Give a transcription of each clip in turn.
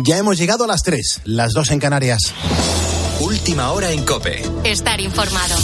Ya hemos llegado a las 3, las 2 en Canarias. Última hora en Cope. Estar informado.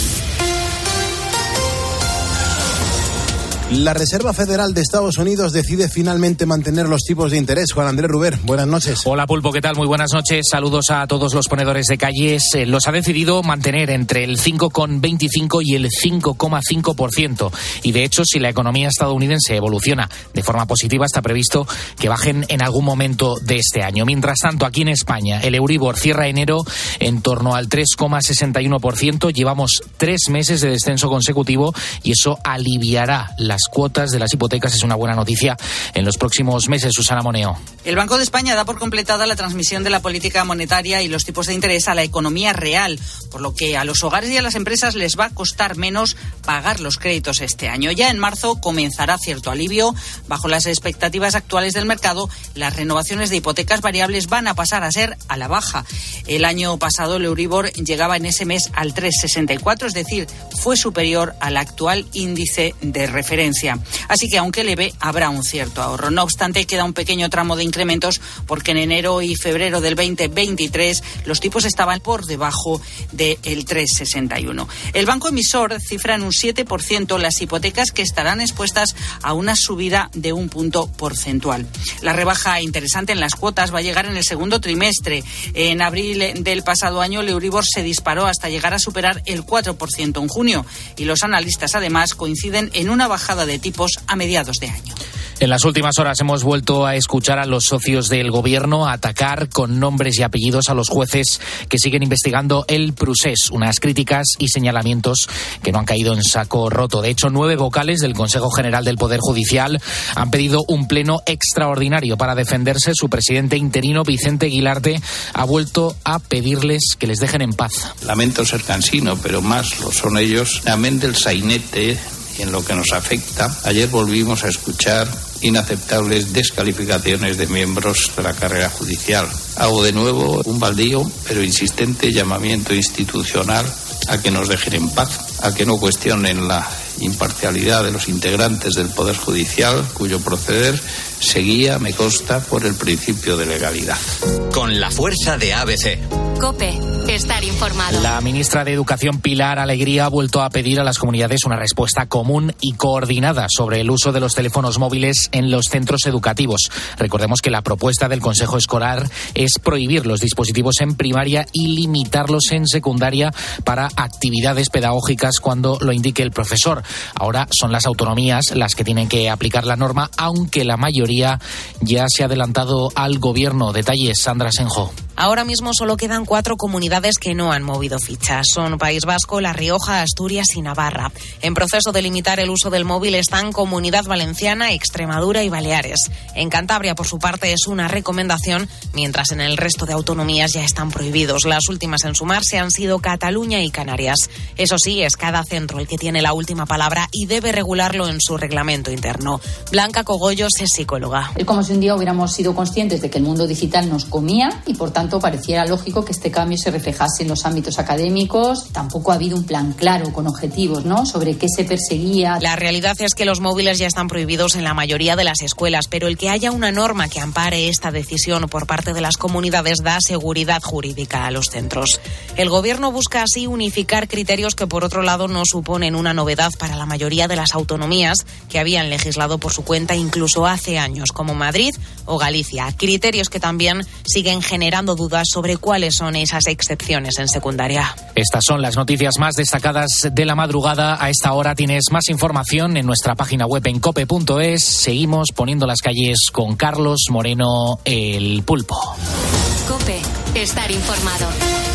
La Reserva Federal de Estados Unidos decide finalmente mantener los tipos de interés. Juan Andrés Ruber, buenas noches. Hola Pulpo, ¿qué tal? Muy buenas noches. Saludos a todos los ponedores de calles. Eh, los ha decidido mantener entre el 5,25 y el 5,5%. Y de hecho, si la economía estadounidense evoluciona de forma positiva, está previsto que bajen en algún momento de este año. Mientras tanto, aquí en España, el Euribor cierra enero en torno al 3,61%. Llevamos tres meses de descenso consecutivo y eso aliviará la las cuotas de las hipotecas es una buena noticia en los próximos meses, Susana Moneo. El Banco de España da por completada la transmisión de la política monetaria y los tipos de interés a la economía real, por lo que a los hogares y a las empresas les va a costar menos pagar los créditos este año. Ya en marzo comenzará cierto alivio. Bajo las expectativas actuales del mercado, las renovaciones de hipotecas variables van a pasar a ser a la baja. El año pasado el Euribor llegaba en ese mes al 3,64, es decir, fue superior al actual índice de referencia. Así que aunque leve, habrá un cierto ahorro. No obstante, queda un pequeño tramo de incrementos porque en enero y febrero del 2023 los tipos estaban por debajo del 3,61. El banco emisor cifra en un 7% las hipotecas que estarán expuestas a una subida de un punto porcentual. La rebaja interesante en las cuotas va a llegar en el segundo trimestre. En abril del pasado año, el Euribor se disparó hasta llegar a superar el 4% en junio y los analistas además coinciden en una bajada de tipos a mediados de año. En las últimas horas hemos vuelto a escuchar a los socios del gobierno atacar con nombres y apellidos a los jueces que siguen investigando el procés, unas críticas y señalamientos que no han caído en saco roto. De hecho, nueve vocales del Consejo General del Poder Judicial han pedido un pleno extraordinario para defenderse. Su presidente interino, Vicente Aguilarte, ha vuelto a pedirles que les dejen en paz. Lamento ser cansino, pero más lo son ellos. Amén del sainete en lo que nos afecta, ayer volvimos a escuchar inaceptables descalificaciones de miembros de la carrera judicial. Hago de nuevo un baldío, pero insistente llamamiento institucional a que nos dejen en paz, a que no cuestionen la imparcialidad de los integrantes del Poder Judicial, cuyo proceder seguía, me consta, por el principio de legalidad. Con la fuerza de ABC. Cope, estar informado. La ministra de Educación Pilar Alegría ha vuelto a pedir a las comunidades una respuesta común y coordinada sobre el uso de los teléfonos móviles en los centros educativos. Recordemos que la propuesta del Consejo Escolar es prohibir los dispositivos en primaria y limitarlos en secundaria para actividades pedagógicas cuando lo indique el profesor. Ahora son las autonomías las que tienen que aplicar la norma, aunque la mayoría ya se ha adelantado al gobierno. Detalles, Sandra Senjo. Ahora mismo solo quedan cuatro comunidades que no han movido fichas. Son País Vasco, La Rioja, Asturias y Navarra. En proceso de limitar el uso del móvil están Comunidad Valenciana, Extremadura y Baleares. En Cantabria, por su parte, es una recomendación, mientras en el resto de autonomías ya están prohibidos. Las últimas en sumarse han sido Cataluña y Canarias. Eso sí, es cada centro el que tiene la última palabra y debe regularlo en su reglamento interno. Blanca Cogollos es psicóloga. Es como si un día hubiéramos sido conscientes de que el mundo digital nos comía y, por tanto, pareciera lógico que este cambio se reflejase en los ámbitos académicos. Tampoco ha habido un plan claro con objetivos, ¿no? Sobre qué se perseguía. La realidad es que los móviles ya están prohibidos en la mayoría de las escuelas, pero el que haya una norma que ampare esta decisión por parte de las comunidades da seguridad jurídica a los centros. El gobierno busca así unificar criterios que por otro lado no suponen una novedad para la mayoría de las autonomías que habían legislado por su cuenta incluso hace años, como Madrid o Galicia. Criterios que también siguen generando dudas sobre cuáles son esas excepciones en secundaria. Estas son las noticias más destacadas de la madrugada. A esta hora tienes más información en nuestra página web en cope.es. Seguimos poniendo las calles con Carlos Moreno, el pulpo. Cope, estar informado.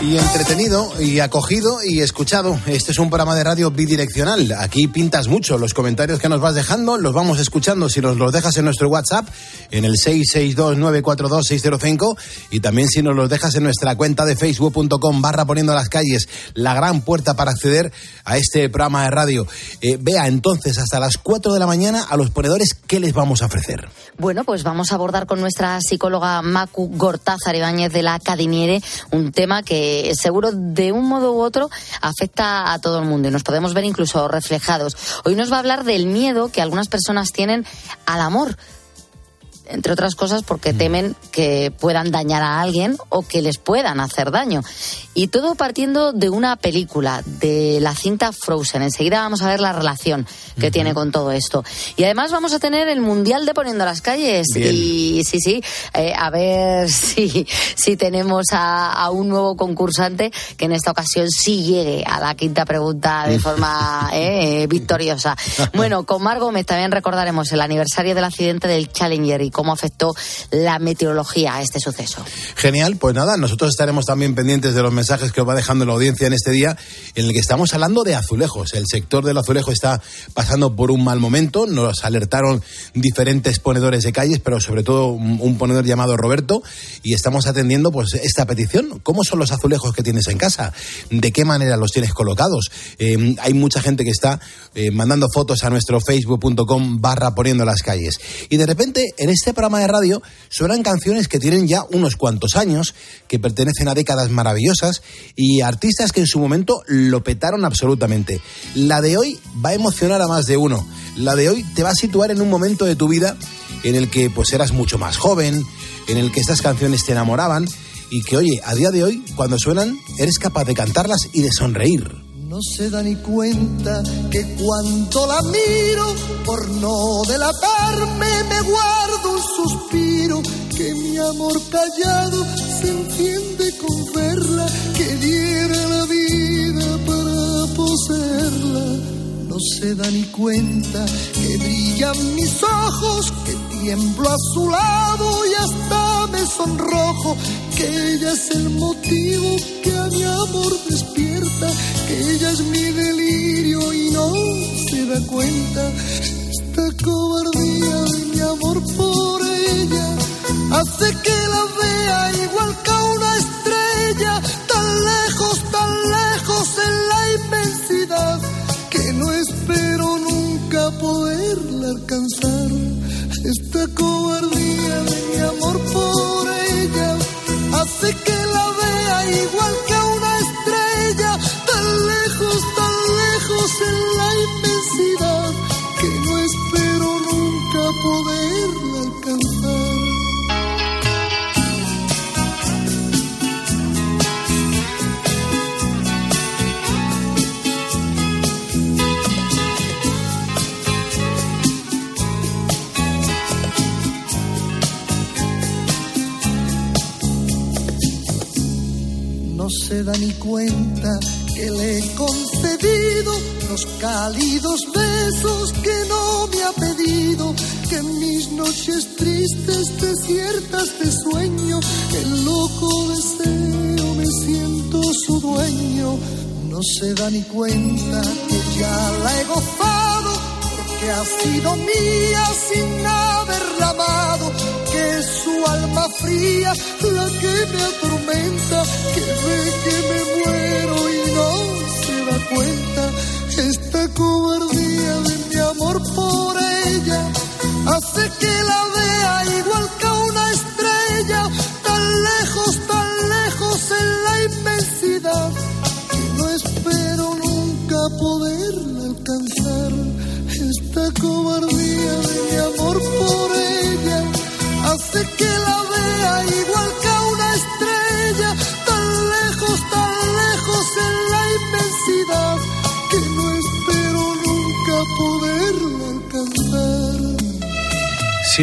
Y entretenido y acogido y escuchado. Este es un programa de radio bidireccional. Aquí pintas mucho. Los comentarios que nos vas dejando los vamos escuchando si nos los dejas en nuestro WhatsApp en el 662-942-605 y también si nos los dejas en nuestra cuenta de facebook.com barra poniendo las calles la gran puerta para acceder a este programa de radio. Eh, vea entonces hasta las 4 de la mañana a los ponedores qué les vamos a ofrecer. Bueno, pues vamos a abordar con nuestra psicóloga Macu Gortázar Ibáñez de la Acadiniere un tema que seguro de un modo u otro afecta a todo el mundo y nos podemos ver incluso reflejados. Hoy nos va a hablar del miedo que algunas personas tienen al amor entre otras cosas porque temen que puedan dañar a alguien o que les puedan hacer daño. Y todo partiendo de una película, de la cinta Frozen. Enseguida vamos a ver la relación que tiene con todo esto. Y además vamos a tener el Mundial de Poniendo las Calles. Y sí, sí, eh, a ver si, si tenemos a, un nuevo concursante que en esta ocasión sí llegue a la quinta pregunta de forma eh, victoriosa. Bueno, con Mar Gómez también recordaremos el aniversario del accidente del Challenger y cómo afectó la meteorología a este suceso. Genial, pues nada, nosotros estaremos también pendientes de los mensajes que os va dejando la audiencia en este día en el que estamos hablando de azulejos. El sector del azulejo está pasando por un mal momento, nos alertaron diferentes ponedores de calles, pero sobre todo un ponedor llamado Roberto y estamos atendiendo pues esta petición. ¿Cómo son los azulejos que tienes en casa? ¿De qué manera los tienes colocados? Eh, hay mucha gente que está eh, mandando fotos a nuestro facebook.com barra poniendo las calles. Y de repente en este este programa de radio suenan canciones que tienen ya unos cuantos años, que pertenecen a décadas maravillosas y artistas que en su momento lo petaron absolutamente. La de hoy va a emocionar a más de uno. La de hoy te va a situar en un momento de tu vida en el que pues eras mucho más joven, en el que estas canciones te enamoraban y que oye, a día de hoy cuando suenan eres capaz de cantarlas y de sonreír no se da ni cuenta que cuando la miro, por no delatarme, me guardo un suspiro, que mi amor callado se enciende con verla, que diera la vida para poseerla. No se da ni cuenta que brillan mis ojos, que tiemblo a su lado y hasta me sonrojo, que ella es el motivo que a mi amor despierta, que ella es mi delirio y no se da cuenta. Esta cobardía de mi amor por ella hace que la vea igual que a una estrella, tan lejos, tan lejos en la inmensidad, que no espero nunca poderla alcanzar. Esta cobardía de mi amor por los cálidos besos que no me ha pedido, que en mis noches tristes, desiertas de sueño, el loco deseo me siento su dueño. No se da ni cuenta que ya la he gozado, porque ha sido mía sin haberla amado es su alma fría la que me atormenta, que ve que me muero y no se da cuenta.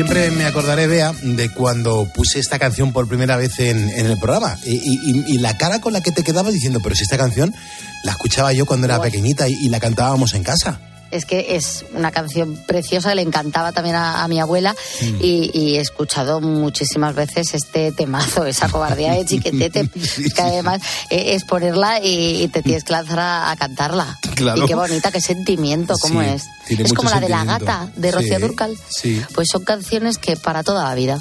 Siempre me acordaré, Bea, de cuando puse esta canción por primera vez en, el programa. Y, la cara con la que te quedabas diciendo, pero si esta canción la escuchaba yo cuando era pequeñita y, la cantábamos en casa. Es que es una canción preciosa que le encantaba también a, mi abuela mm. y, he escuchado muchísimas veces este temazo, esa cobardía de chiquetete, que además eh, es ponerla y, te tienes que lanzar a, cantarla. Y qué bonita, qué sentimiento, cómo es. es como la de la gata de Rocío Durcal. Pues son canciones que para toda la vida.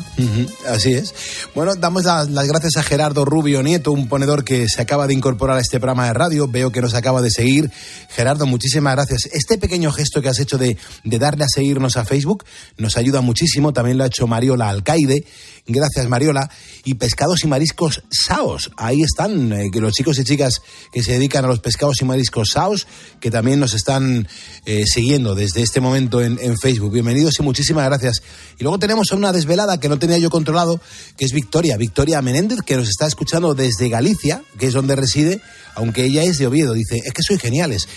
Así es. Bueno, damos las, gracias a Gerardo Rubio Nieto, un ponedor que se acaba de incorporar a este programa de radio. Veo que nos acaba de seguir. Gerardo, muchísimas gracias. Este pequeño gesto que has hecho de, darle a seguirnos a Facebook nos ayuda muchísimo. También lo ha hecho Mariola Alcaide. Gracias, Mariola. Y Pescados y Mariscos Saos. Ahí están eh, los chicos y chicas que se dedican a los pescados y mariscos Saos, que también nos están eh, siguiendo desde este momento en, Facebook. Bienvenidos y muchísimas gracias. Y luego tenemos una desvelada que no tenía yo controlado, que es Victoria. Victoria Menéndez, que nos está escuchando desde Galicia, que es donde reside, aunque ella es de Oviedo. Dice, es que soy geniales.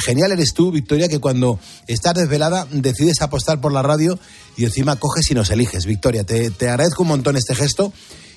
Genial eres tú, Victoria, que cuando estás desvelada decides apostar por la radio y encima coges y nos eliges. Victoria, te, te agradezco un montón este gesto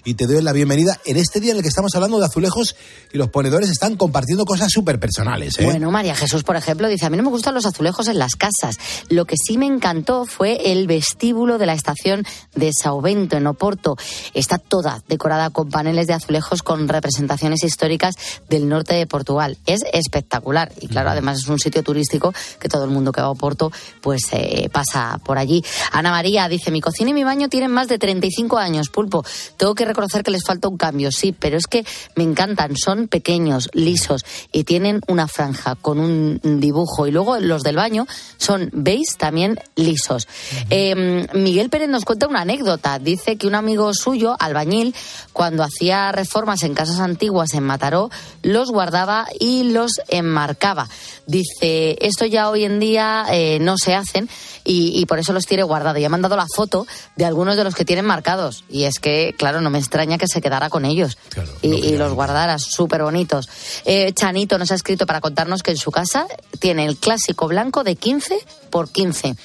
y te doy la bienvenida en este día en el que estamos hablando de azulejos y los ponedores están compartiendo cosas súper personales. ¿eh? Bueno, María Jesús, por ejemplo, dice, a mí no me gustan los azulejos en las casas. Lo que sí me encantó fue el vestíbulo de la estación de Sauvento, en Oporto. Está toda decorada con paneles de azulejos con representaciones históricas del norte de Portugal. Es espectacular y claro, además es un sitio turístico que todo el mundo que va a Oporto pues eh, pasa por allí. Ana María dice, mi cocina y mi baño tienen más de 35 años, pulpo. Tengo que reconocer que les falta un cambio, sí, pero es que me encantan. Son pequeños, lisos y tienen una franja con un dibujo. Y luego los del baño son, ¿veis? También lisos. Em, Miguel Pérez nos cuenta una anécdota. Dice que un amigo suyo, albañil, cuando hacía reformas en casas antiguas en Mataró, los guardaba y los enmarcaba. Dice, esto ya hoy en día eh, no se hacen y, por eso los tiene guardados. Y ha mandado la foto de algunos de los que tienen marcados. Y es que, claro, no me extraña que se quedara con ellos y, los guardara súper bonitos. Eh, Chanito nos ha escrito para contarnos que en su casa tiene el clásico blanco de 15 por 15.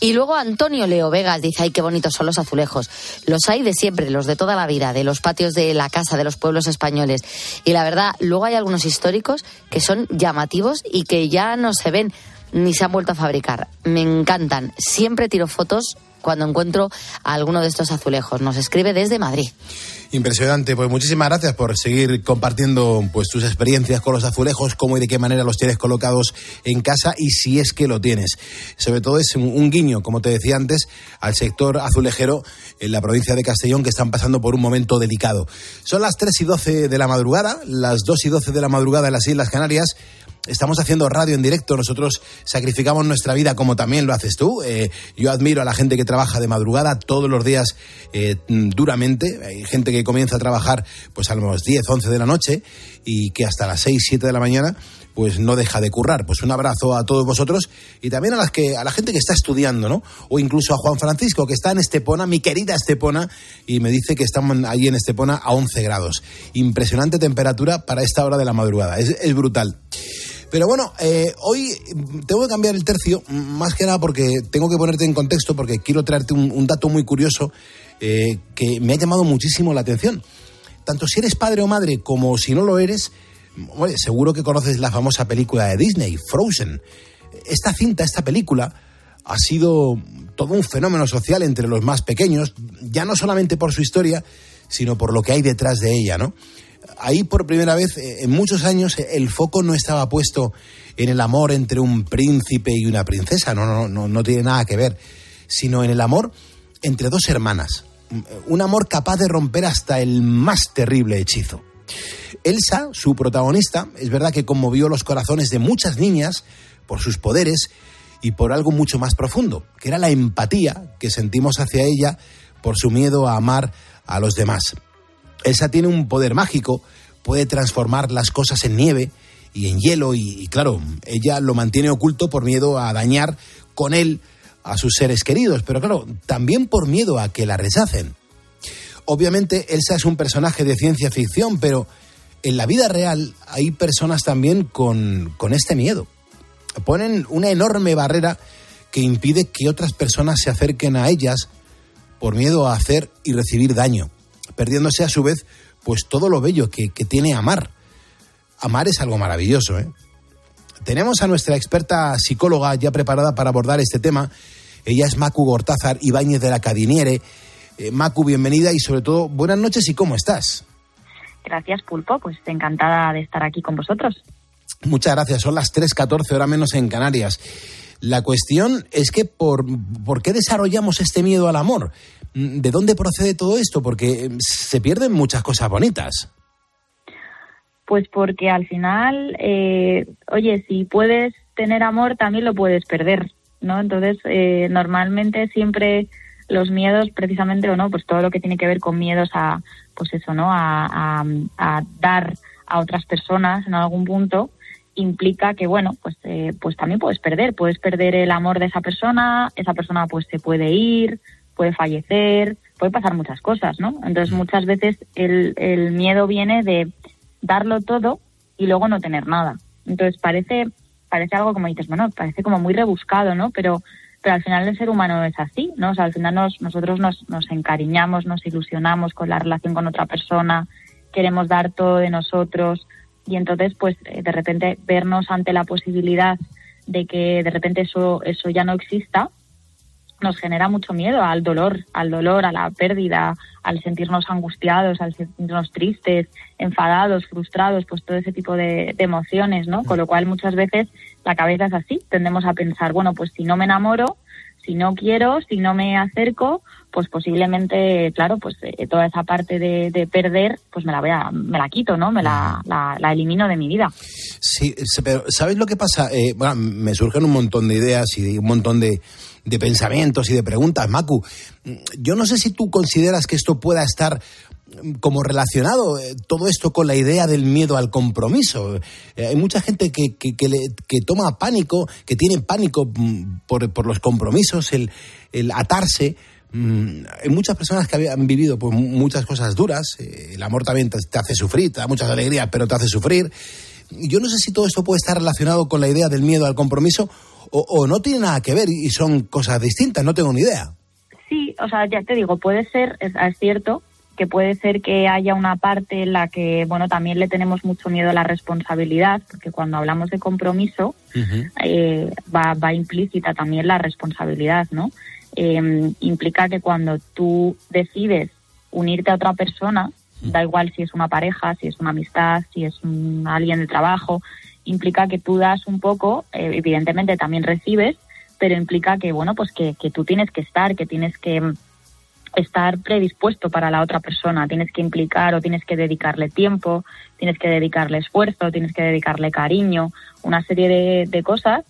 Y luego Antonio Leo Vegas dice, ay, qué bonitos son los azulejos. Los hay de siempre, los de toda la vida, de los patios de la casa, de los pueblos españoles. Y la verdad, luego hay algunos históricos que son llamativos y que ya no se ven ni se han vuelto a fabricar. Me encantan. Siempre tiro fotos cuando encuentro a alguno de estos azulejos. Nos escribe desde Madrid. Impresionante, pues muchísimas gracias por seguir compartiendo pues tus experiencias con los azulejos, cómo y de qué manera los tienes colocados en casa y si es que lo tienes. Sobre todo es un, guiño, como te decía antes, al sector azulejero en la provincia de Castellón que están pasando por un momento delicado. Son las 3 y 12 de la madrugada, las 2 y 12 de la madrugada en las Islas Canarias estamos haciendo radio en directo, nosotros sacrificamos nuestra vida como también lo haces tú. Eh, yo admiro a la gente que trabaja de madrugada todos los días eh, duramente. Hay gente que comienza a trabajar pues a las 10, 11 de la noche y que hasta las 6, 7 de la mañana pues no deja de currar. Pues un abrazo a todos vosotros y también a las que a la gente que está estudiando, ¿no? O incluso a Juan Francisco que está en Estepona, mi querida Estepona, y me dice que estamos allí en Estepona a 11 grados. Impresionante temperatura para esta hora de la madrugada. Es, es brutal. Pero bueno, eh, hoy tengo que cambiar el tercio, más que nada porque tengo que ponerte en contexto, porque quiero traerte un, dato muy curioso eh, que me ha llamado muchísimo la atención. Tanto si eres padre o madre como si no lo eres, seguro que conoces la famosa película de Disney, Frozen. Esta cinta, esta película, ha sido todo un fenómeno social entre los más pequeños, ya no solamente por su historia, sino por lo que hay detrás de ella, ¿no? Ahí por primera vez eh, en muchos años eh, el foco no estaba puesto en el amor entre un príncipe y una princesa, no, no, no, no tiene nada que ver, sino en el amor entre dos hermanas. Un amor capaz de romper hasta el más terrible hechizo. Elsa, su protagonista, es verdad que conmovió los corazones de muchas niñas por sus poderes y por algo mucho más profundo, que era la empatía que sentimos hacia ella por su miedo a amar a los demás. Elsa tiene un poder mágico, puede transformar las cosas en nieve y en hielo y, claro, ella lo mantiene oculto por miedo a dañar con él a sus seres queridos, pero claro, también por miedo a que la rechacen. Obviamente Elsa es un personaje de ciencia ficción, pero en la vida real hay personas también con, con este miedo. Ponen una enorme barrera que impide que otras personas se acerquen a ellas por miedo a hacer y recibir daño perdiéndose a su vez pues todo lo bello que, tiene amar. Amar es algo maravilloso, ¿eh? tenemos a nuestra experta psicóloga ya preparada para abordar este tema. Ella es Macu Gortázar Ibáñez de la Cadiniere. Eh, Macu, bienvenida y sobre todo, buenas noches y cómo estás. Gracias, Pulpo. Pues encantada de estar aquí con vosotros. Muchas gracias. Son las 3.14 horas menos en Canarias. La cuestión es que por, ¿por qué desarrollamos este miedo al amor? ¿De dónde procede todo esto? Porque se pierden muchas cosas bonitas. Pues porque al final, eh, oye, si puedes tener amor, también lo puedes perder, ¿no? Entonces, eh, normalmente siempre los miedos, precisamente, o no, pues todo lo que tiene que ver con miedos a, pues eso, ¿no? A, dar a otras personas en algún punto, implica que, bueno, pues, eh, pues también puedes perder, puedes perder el amor de esa persona, esa persona pues se puede ir, puede fallecer, puede pasar muchas cosas, ¿no? Entonces muchas veces el, el miedo viene de darlo todo y luego no tener nada. Entonces parece, parece algo como dices, bueno, parece como muy rebuscado, ¿no? Pero, pero al final el ser humano es así, ¿no? O sea, al final nos, nosotros nos, nos encariñamos, nos ilusionamos con la relación con otra persona, queremos dar todo de nosotros y entonces pues eh, de repente vernos ante la posibilidad de que de repente eso, eso ya no exista, nos genera mucho miedo al dolor, al dolor, a la pérdida, al sentirnos angustiados, al sentirnos tristes, enfadados, frustrados, pues todo ese tipo de, emociones, ¿no? Con lo cual muchas veces la cabeza es así, tendemos a pensar, bueno, pues si no me enamoro, si no quiero, si no me acerco, pues posiblemente, claro, pues eh, toda esa parte de, perder, pues me la voy a, me la quito, ¿no? Me la, la, elimino de mi vida. Sí, pero ¿sabéis lo que pasa? Eh, bueno, me surgen un montón de ideas y un montón de de pensamientos y de preguntas, Macu. Yo no sé si tú consideras que esto pueda estar como relacionado eh, todo esto con la idea del miedo al compromiso. Eh, hay mucha gente que, que, que, toma pánico, que tiene pánico mm, por, por los compromisos, el, el atarse. Mm, hay muchas personas que han vivido pues, muchas cosas duras. Eh, el amor también te, hace sufrir, te da muchas alegrías, pero te hace sufrir. Yo no sé si todo esto puede estar relacionado con la idea del miedo al compromiso o, no tiene nada que ver y son cosas distintas, no tengo ni idea. Sí, o sea, ya te digo, puede ser, es, cierto que puede ser que haya una parte en la que, bueno, también le tenemos mucho miedo a la responsabilidad, porque cuando hablamos de compromiso eh, va, va implícita también la responsabilidad, ¿no? Em, implica que cuando tú decides unirte a otra persona, da igual si es una pareja, si es una amistad, si es un, alguien de trabajo, implica que tú das un poco, eh, evidentemente también recibes, pero implica que, bueno, pues que, que tú tienes que estar, que tienes que mm, estar predispuesto para la otra persona, tienes que implicar o tienes que dedicarle tiempo, tienes que dedicarle esfuerzo, tienes que dedicarle cariño, una serie de, de cosas.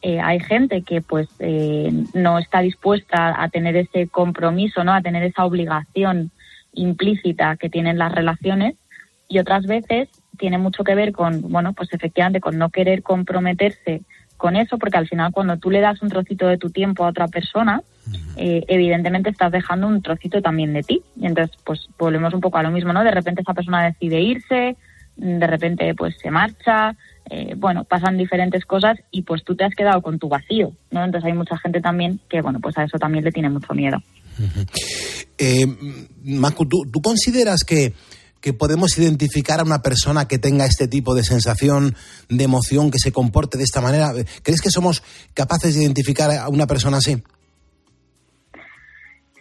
Eh, hay gente que pues eh, no está dispuesta a tener ese compromiso, no, a tener esa obligación implícita que tienen las relaciones y otras veces tiene mucho que ver con, bueno, pues efectivamente con no querer comprometerse con eso, porque al final cuando tú le das un trocito de tu tiempo a otra persona, eh, evidentemente estás dejando un trocito también de ti. Y entonces, pues volvemos un poco a lo mismo, ¿no? De repente esa persona decide irse, de repente pues se marcha, eh, bueno, pasan diferentes cosas y pues tú te has quedado con tu vacío, ¿no? Entonces hay mucha gente también que, bueno, pues a eso también le tiene mucho miedo. eh, ¿tú consideras que que podemos identificar a una persona que tenga este tipo de sensación, de emoción, que se comporte de esta manera? ¿Crees que somos capaces de identificar a una persona así?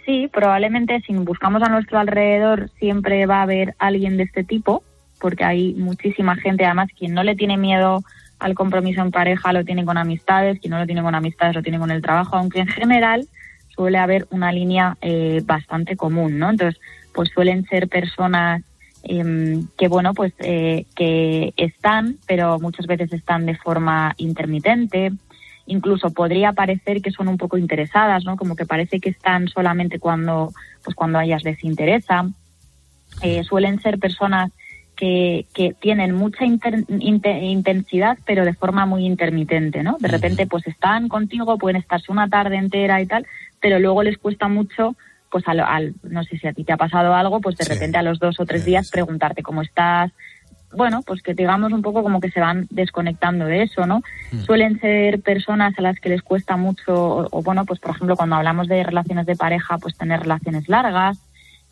Sí, probablemente si buscamos a nuestro alrededor siempre va a haber alguien de este tipo, porque hay muchísima gente, además, quien no le tiene miedo al compromiso en pareja lo tiene con amistades, quien no lo tiene con amistades lo tiene con el trabajo, aunque en general suele haber una línea eh, bastante común, ¿no? Entonces, pues suelen ser personas Em, que bueno, pues eh, que están, pero muchas veces están de forma intermitente. Incluso podría parecer que son un poco interesadas, ¿no? Como que parece que están solamente cuando, pues cuando a ellas les interesa. Eh, suelen ser personas que, que tienen mucha intensidad, pero de forma muy intermitente, ¿no? De repente, pues están contigo, pueden estarse una tarde entera y tal, pero luego les cuesta mucho pues al, no sé si a ti te ha pasado algo, pues de repente a los dos o tres días preguntarte cómo estás, bueno, pues que digamos un poco como que se van desconectando de eso, ¿no? Mm. Suelen ser personas a las que les cuesta mucho, o, bueno, pues por ejemplo cuando hablamos de relaciones de pareja, pues tener relaciones largas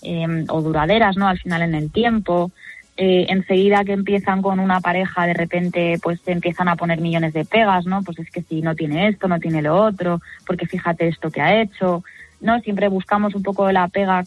em, o duraderas, ¿no? Al final en el tiempo. Eh, enseguida que empiezan con una pareja, de repente, pues se empiezan a poner millones de pegas, ¿no? Pues es que si no tiene esto, no tiene lo otro, porque fíjate esto que ha hecho, ¿no? Siempre buscamos un poco la pega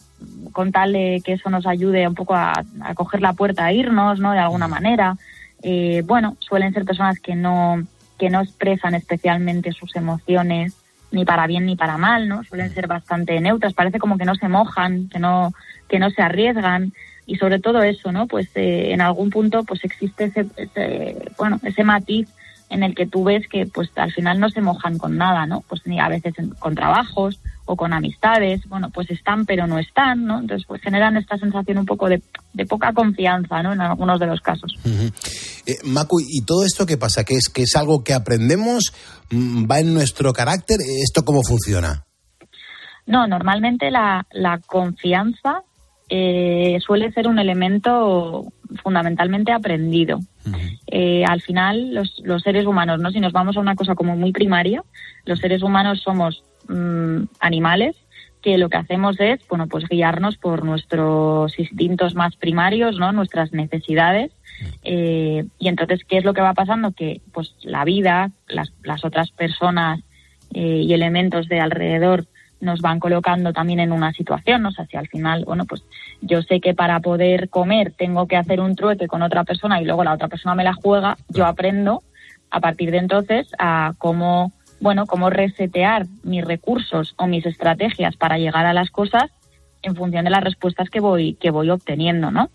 con tal de que eso nos ayude un poco a, a coger la puerta, a irnos, ¿no? De alguna manera. Eh, bueno, suelen ser personas que no, que no expresan especialmente sus emociones ni para bien ni para mal, ¿no? Suelen ser bastante neutras, parece como que no se mojan, que no, que no se arriesgan y sobre todo eso, ¿no? Pues eh, en algún punto pues existe ese, ese, bueno, ese matiz en el que tú ves que pues al final no se mojan con nada, ¿no? Pues ni a veces con trabajos o con amistades, bueno, pues están pero no están, ¿no? Entonces pues generan esta sensación un poco de, de poca confianza, ¿no? En algunos de los casos. Eh, Macu, ¿y todo esto qué pasa? ¿Que es, que es algo que aprendemos? ¿Va en nuestro carácter? ¿Esto cómo funciona? No, normalmente la, la confianza eh, suele ser un elemento fundamentalmente aprendido. Eh, al final, los, los seres humanos, ¿no? Si nos vamos a una cosa como muy primaria, los seres humanos somos mm, animales que lo que hacemos es, bueno, pues guiarnos por nuestros instintos más primarios, ¿no? Nuestras necesidades. Eh, y entonces, ¿qué es lo que va pasando? Que, pues, la vida, las, las otras personas eh, y elementos de alrededor nos van colocando también en una situación, ¿no? o sea, si al final, bueno, pues yo sé que para poder comer tengo que hacer un trueque con otra persona y luego la otra persona me la juega, yo aprendo a partir de entonces a cómo, bueno, cómo resetear mis recursos o mis estrategias para llegar a las cosas en función de las respuestas que voy que voy obteniendo, ¿no?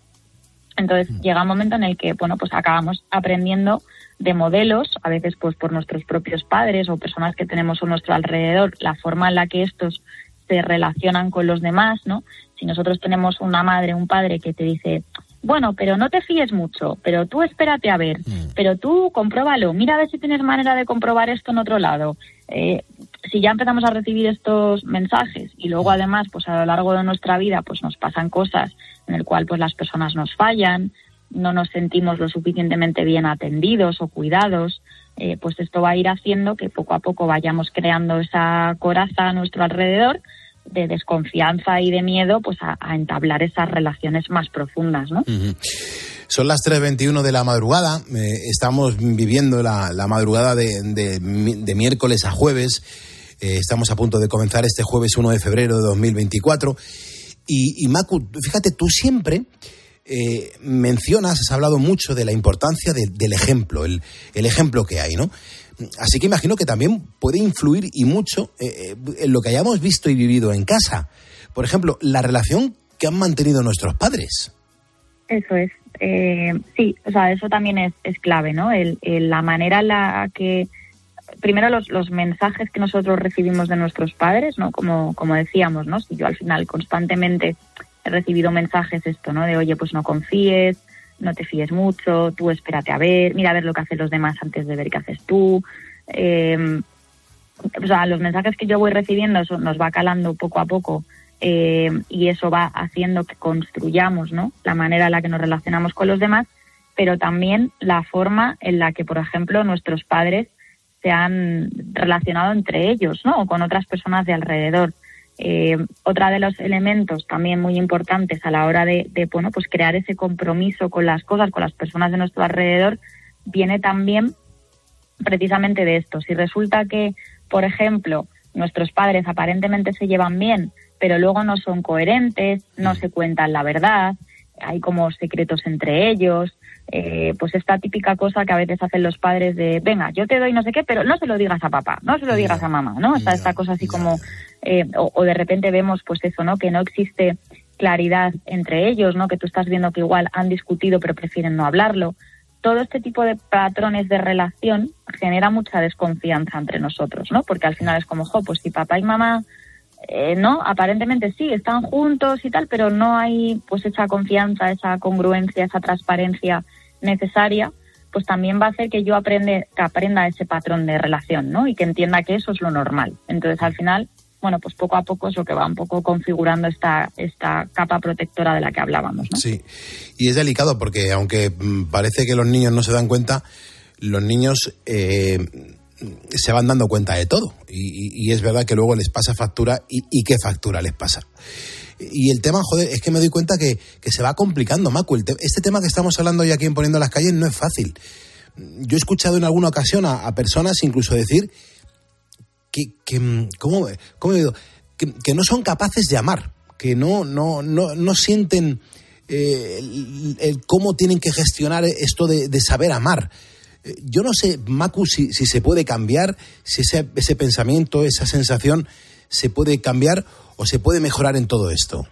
Entonces llega un momento en el que, bueno, pues acabamos aprendiendo de modelos, a veces pues por nuestros propios padres o personas que tenemos a nuestro alrededor, la forma en la que estos se relacionan con los demás, ¿no? Si nosotros tenemos una madre, un padre que te dice, bueno, pero no te fíes mucho, pero tú espérate a ver, pero tú compruébalo, mira a ver si tienes manera de comprobar esto en otro lado. Eh, si ya empezamos a recibir estos mensajes y luego además, pues a lo largo de nuestra vida, pues nos pasan cosas en el cual pues las personas nos fallan, no nos sentimos lo suficientemente bien atendidos o cuidados, eh, pues esto va a ir haciendo que poco a poco vayamos creando esa coraza a nuestro alrededor de desconfianza y de miedo pues a, entablar esas relaciones más profundas, ¿no? Son las 3.21 de la madrugada. eh, estamos viviendo la, madrugada de miércoles a jueves. Eh, estamos a punto de comenzar este jueves 1 de febrero de 2024. Y, y Macu, fíjate, tú siempre eh, mencionas, has hablado mucho de la importancia de- del ejemplo, el, el ejemplo que hay, ¿no? Así que imagino que también puede influir y mucho eh, eh, en lo que hayamos visto y vivido en casa. Por ejemplo, la relación que han mantenido nuestros padres. Eso es. Eh, sí, o sea, eso también es, es clave, ¿no? La manera en la que, primero los, los mensajes que nosotros recibimos de nuestros padres, ¿no? Como, como decíamos, ¿no? Si yo al final constantemente he recibido mensajes esto, ¿no? De, oye, pues no confíes, no te fíes mucho, tú espérate a ver, mira a ver lo que hacen los demás antes de ver qué haces tú. Eh, o sea, los mensajes que yo voy recibiendo eso nos va calando poco a poco eh, y eso va haciendo que construyamos ¿no? la manera en la que nos relacionamos con los demás, pero también la forma en la que, por ejemplo, nuestros padres se han relacionado entre ellos ¿no? o con otras personas de alrededor. Eh, otra de los elementos también muy importantes a la hora de, de, bueno pues crear ese compromiso con las cosas, con las personas de nuestro alrededor, viene también precisamente de esto. Si resulta que, por ejemplo, nuestros padres aparentemente se llevan bien, pero luego no son coherentes, no se cuentan la verdad, hay como secretos entre ellos, eh, pues esta típica cosa que a veces hacen los padres de, venga, yo te doy no sé qué, pero no se lo digas a papá, no se lo digas a mamá, ¿no? Está esta cosa así como, eh, o, de repente vemos pues eso, ¿no? Que no existe claridad entre ellos, ¿no? Que tú estás viendo que igual han discutido pero prefieren no hablarlo. Todo este tipo de patrones de relación genera mucha desconfianza entre nosotros, ¿no? Porque al final es como, jo, pues si papá y mamá eh, no, aparentemente sí, están juntos y tal, pero no hay pues esa confianza, esa congruencia, esa transparencia necesaria, pues también va a hacer que yo aprende, que aprenda ese patrón de relación, ¿no? Y que entienda que eso es lo normal. Entonces, al final, bueno, pues poco a poco es lo que va un poco configurando esta, esta capa protectora de la que hablábamos, ¿no? Sí, y es delicado porque aunque mm, parece que los niños no se dan cuenta, los niños eh, se van dando cuenta de todo. Y, es verdad que luego les pasa factura y, qué factura les pasa. Y el tema, joder, es que me doy cuenta que, se va complicando, Macu. este tema que estamos hablando ya aquí en Poniendo las Calles no es fácil. Yo he escuchado en alguna ocasión a, personas incluso decir que, que ¿cómo, digo? Que, no son capaces de amar, que no, no, no, no sienten eh, el, cómo tienen que gestionar esto de, de saber amar yo no sé, Macu, si, si se puede cambiar, si ese, ese pensamiento, esa sensación se puede cambiar o se puede mejorar en todo esto.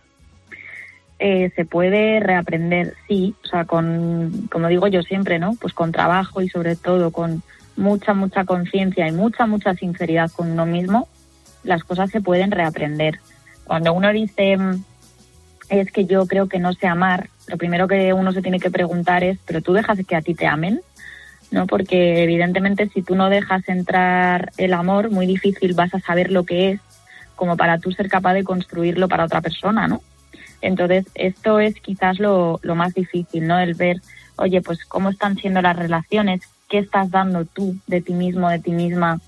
Eh, se puede reaprender, sí, o sea, con, como digo yo siempre, ¿no? Pues con trabajo y sobre todo con mucha, mucha conciencia y mucha, mucha sinceridad con uno mismo, las cosas se pueden reaprender. Cuando uno dice, mm, es que yo creo que no sé amar, lo primero que uno se tiene que preguntar es, ¿pero tú dejas que a ti te amen? ¿no? Porque evidentemente si tú no dejas entrar el amor, muy difícil vas a saber lo que es como para tú ser capaz de construirlo para otra persona, ¿no? Entonces, esto es quizás lo, lo más difícil, ¿no? El ver, oye, pues cómo están siendo las relaciones, qué estás dando tú de ti mismo, de ti misma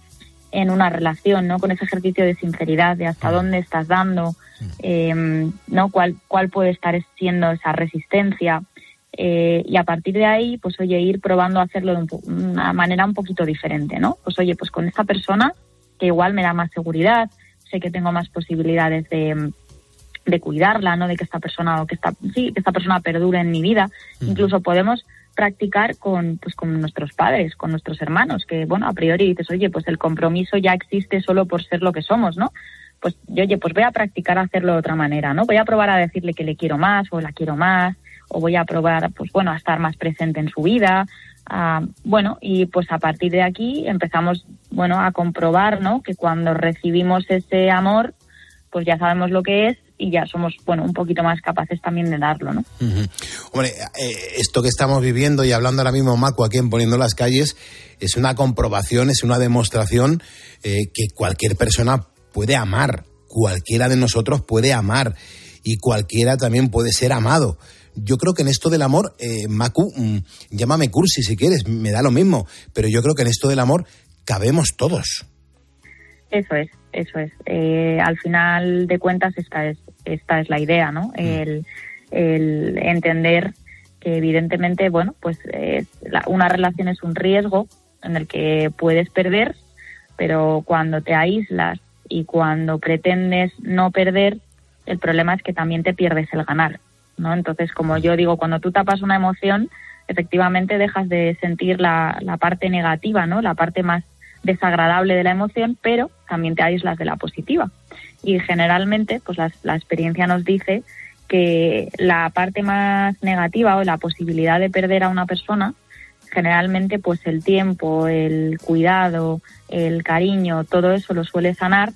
en una relación, ¿no? Con ese ejercicio de sinceridad, de hasta dónde estás dando, eh, ¿no? ¿Cuál, cuál puede estar siendo esa resistencia. Eh, y a partir de ahí, pues oye, ir probando a hacerlo de una manera un poquito diferente, ¿no? Pues oye, pues con esta persona que igual me da más seguridad, sé que tengo más posibilidades de, de cuidarla, ¿no? De que esta persona o que esta, sí, que esta persona perdure en mi vida. Incluso podemos practicar con, pues con nuestros padres, con nuestros hermanos, que bueno, a priori dices, oye, pues el compromiso ya existe solo por ser lo que somos, ¿no? Pues yo, oye, pues voy a practicar hacerlo de otra manera, ¿no? Voy a probar a decirle que le quiero más o la quiero más, o voy a probar, pues bueno, a estar más presente en su vida. bueno, y pues a partir de aquí empezamos, bueno, a comprobar, ¿no? Que cuando recibimos ese amor, pues ya sabemos lo que es y ya somos, bueno, un poquito más capaces también de darlo, ¿no? Hombre, eh, esto que estamos viviendo y hablando ahora mismo, Macu, aquí en Poniendo las Calles, es una comprobación, es una demostración eh, que cualquier persona puede amar, cualquiera de nosotros puede amar y cualquiera también puede ser amado yo creo que en esto del amor, eh, Macu, mm, llámame cursi si quieres, me da lo mismo, pero yo creo que en esto del amor cabemos todos. Eso es, eso es. Eh, al final de cuentas esta es, esta es la idea, ¿no? Mm. El, entender que evidentemente, bueno, pues una relación es un riesgo en el que puedes perder, pero cuando te aíslas y cuando pretendes no perder, el problema es que también te pierdes el ganar. ¿no? Entonces, como yo digo, cuando tú tapas una emoción, efectivamente dejas de sentir la, la parte negativa, ¿no? La parte más desagradable de la emoción, pero también te aíslas de la positiva. Y generalmente, pues la, la experiencia nos dice que la parte más negativa o la posibilidad de perder a una persona, generalmente pues el tiempo, el cuidado, el cariño, todo eso lo suele sanar,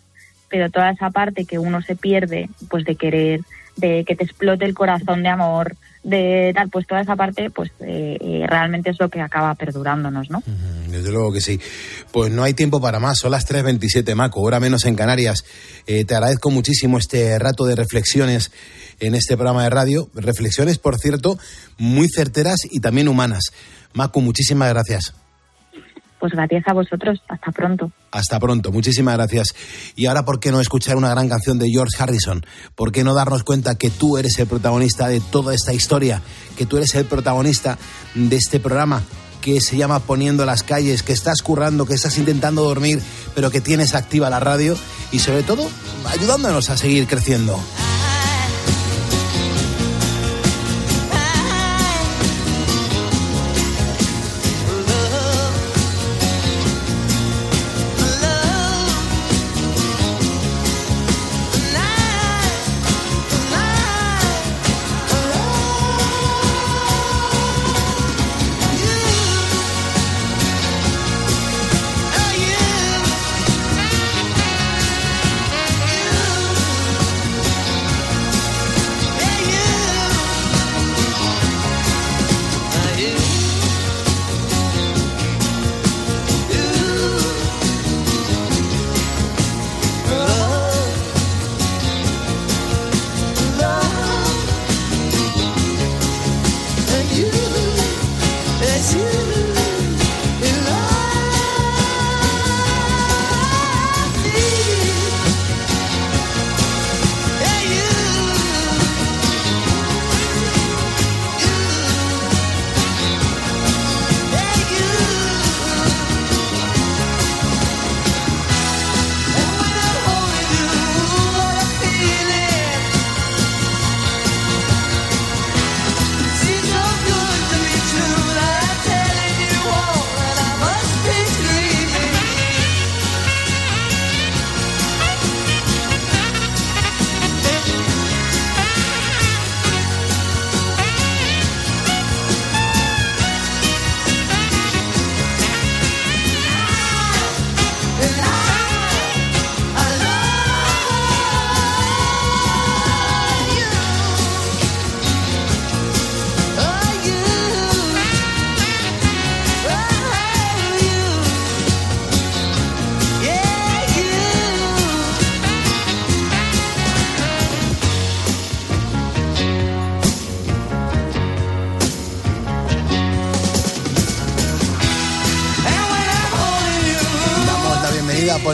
pero toda esa parte que uno se pierde, pues de querer de que te explote el corazón de amor, de tal, pues toda esa parte, pues eh, eh, realmente es lo que acaba perdurándonos, ¿no? Desde luego que sí. Pues no hay tiempo para más, son las 3.27, Maco, hora menos en Canarias. Eh, te agradezco muchísimo este rato de reflexiones en este programa de radio. Reflexiones, por cierto, muy certeras y también humanas. Maco, muchísimas gracias. Pues gracias a vosotros. Hasta pronto. Hasta pronto. Muchísimas gracias. Y ahora, ¿por qué no escuchar una gran canción de George Harrison? ¿Por qué no darnos cuenta que tú eres el protagonista de toda esta historia? Que tú eres el protagonista de este programa que se llama Poniendo las calles, que estás currando, que estás intentando dormir, pero que tienes activa la radio y sobre todo ayudándonos a seguir creciendo.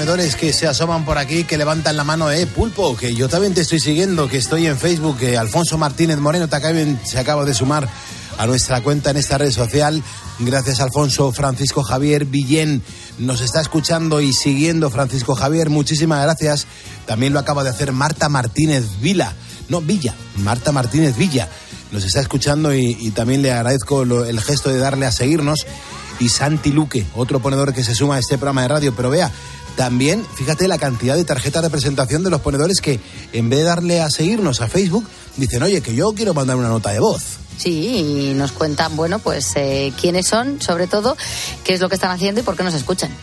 Ponedores que se asoman por aquí, que levantan la mano, eh, pulpo, que yo también te estoy siguiendo, que estoy en Facebook, que Alfonso Martínez Moreno te acaben- se acaba de sumar a nuestra cuenta en esta red social. Gracias, Alfonso. Francisco Javier Villén nos está escuchando y siguiendo. Francisco Javier, muchísimas gracias. También lo acaba de hacer Marta Martínez Vila. No, Villa. Marta Martínez Villa. Nos está escuchando y, y también le agradezco lo- el gesto de darle a seguirnos. Y Santi Luque, otro ponedor que se suma a este programa de radio. Pero vea, también, fíjate la cantidad de tarjetas de presentación de los ponedores que en vez de darle a seguirnos a Facebook, dicen, oye, que yo quiero mandar una nota de voz. Sí, y nos cuentan, bueno, pues eh, quiénes son, sobre todo, qué es lo que están haciendo y por qué nos escuchan.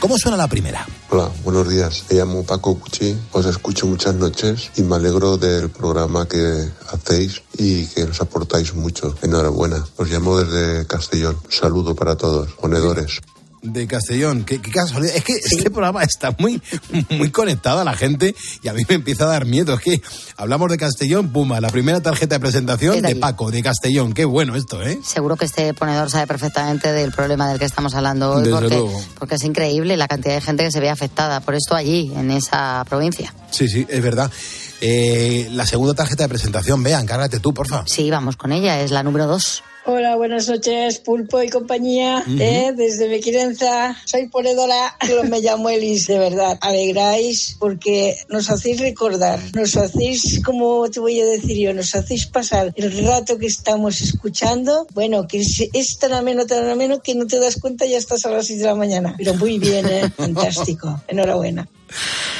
¿Cómo suena la primera? Hola, buenos días. Me llamo Paco Cuchi, os escucho muchas noches y me alegro del programa que hacéis y que nos aportáis mucho. Enhorabuena. Os llamo desde Castellón. Un saludo para todos, ponedores. De Castellón, qué, qué casualidad. Es que este programa está muy, muy conectado a la gente y a mí me empieza a dar miedo. Es que hablamos de Castellón, puma, la primera tarjeta de presentación Es de. Paco, de Castellón. Qué bueno esto, ¿eh? Seguro que este ponedor sabe perfectamente del problema del que estamos hablando hoy, porque, porque es increíble la cantidad de gente que se ve afectada por esto allí, en esa provincia. Sí, sí, es verdad. Eh, la segunda tarjeta de presentación, vea, encárgate tú, porfa. Sí, vamos con ella, es la número dos. Hola, buenas noches, Pulpo y compañía. ¿eh? Desde Mequirenza, soy ponedora. Me llamo Elis, de verdad. Alegráis porque nos hacéis recordar, nos hacéis, como te voy a decir yo, nos hacéis pasar el rato que estamos escuchando. Bueno, que es, es tan ameno, tan ameno que no te das cuenta y ya estás a las 6 de la mañana. Pero muy bien, ¿eh? fantástico. Enhorabuena.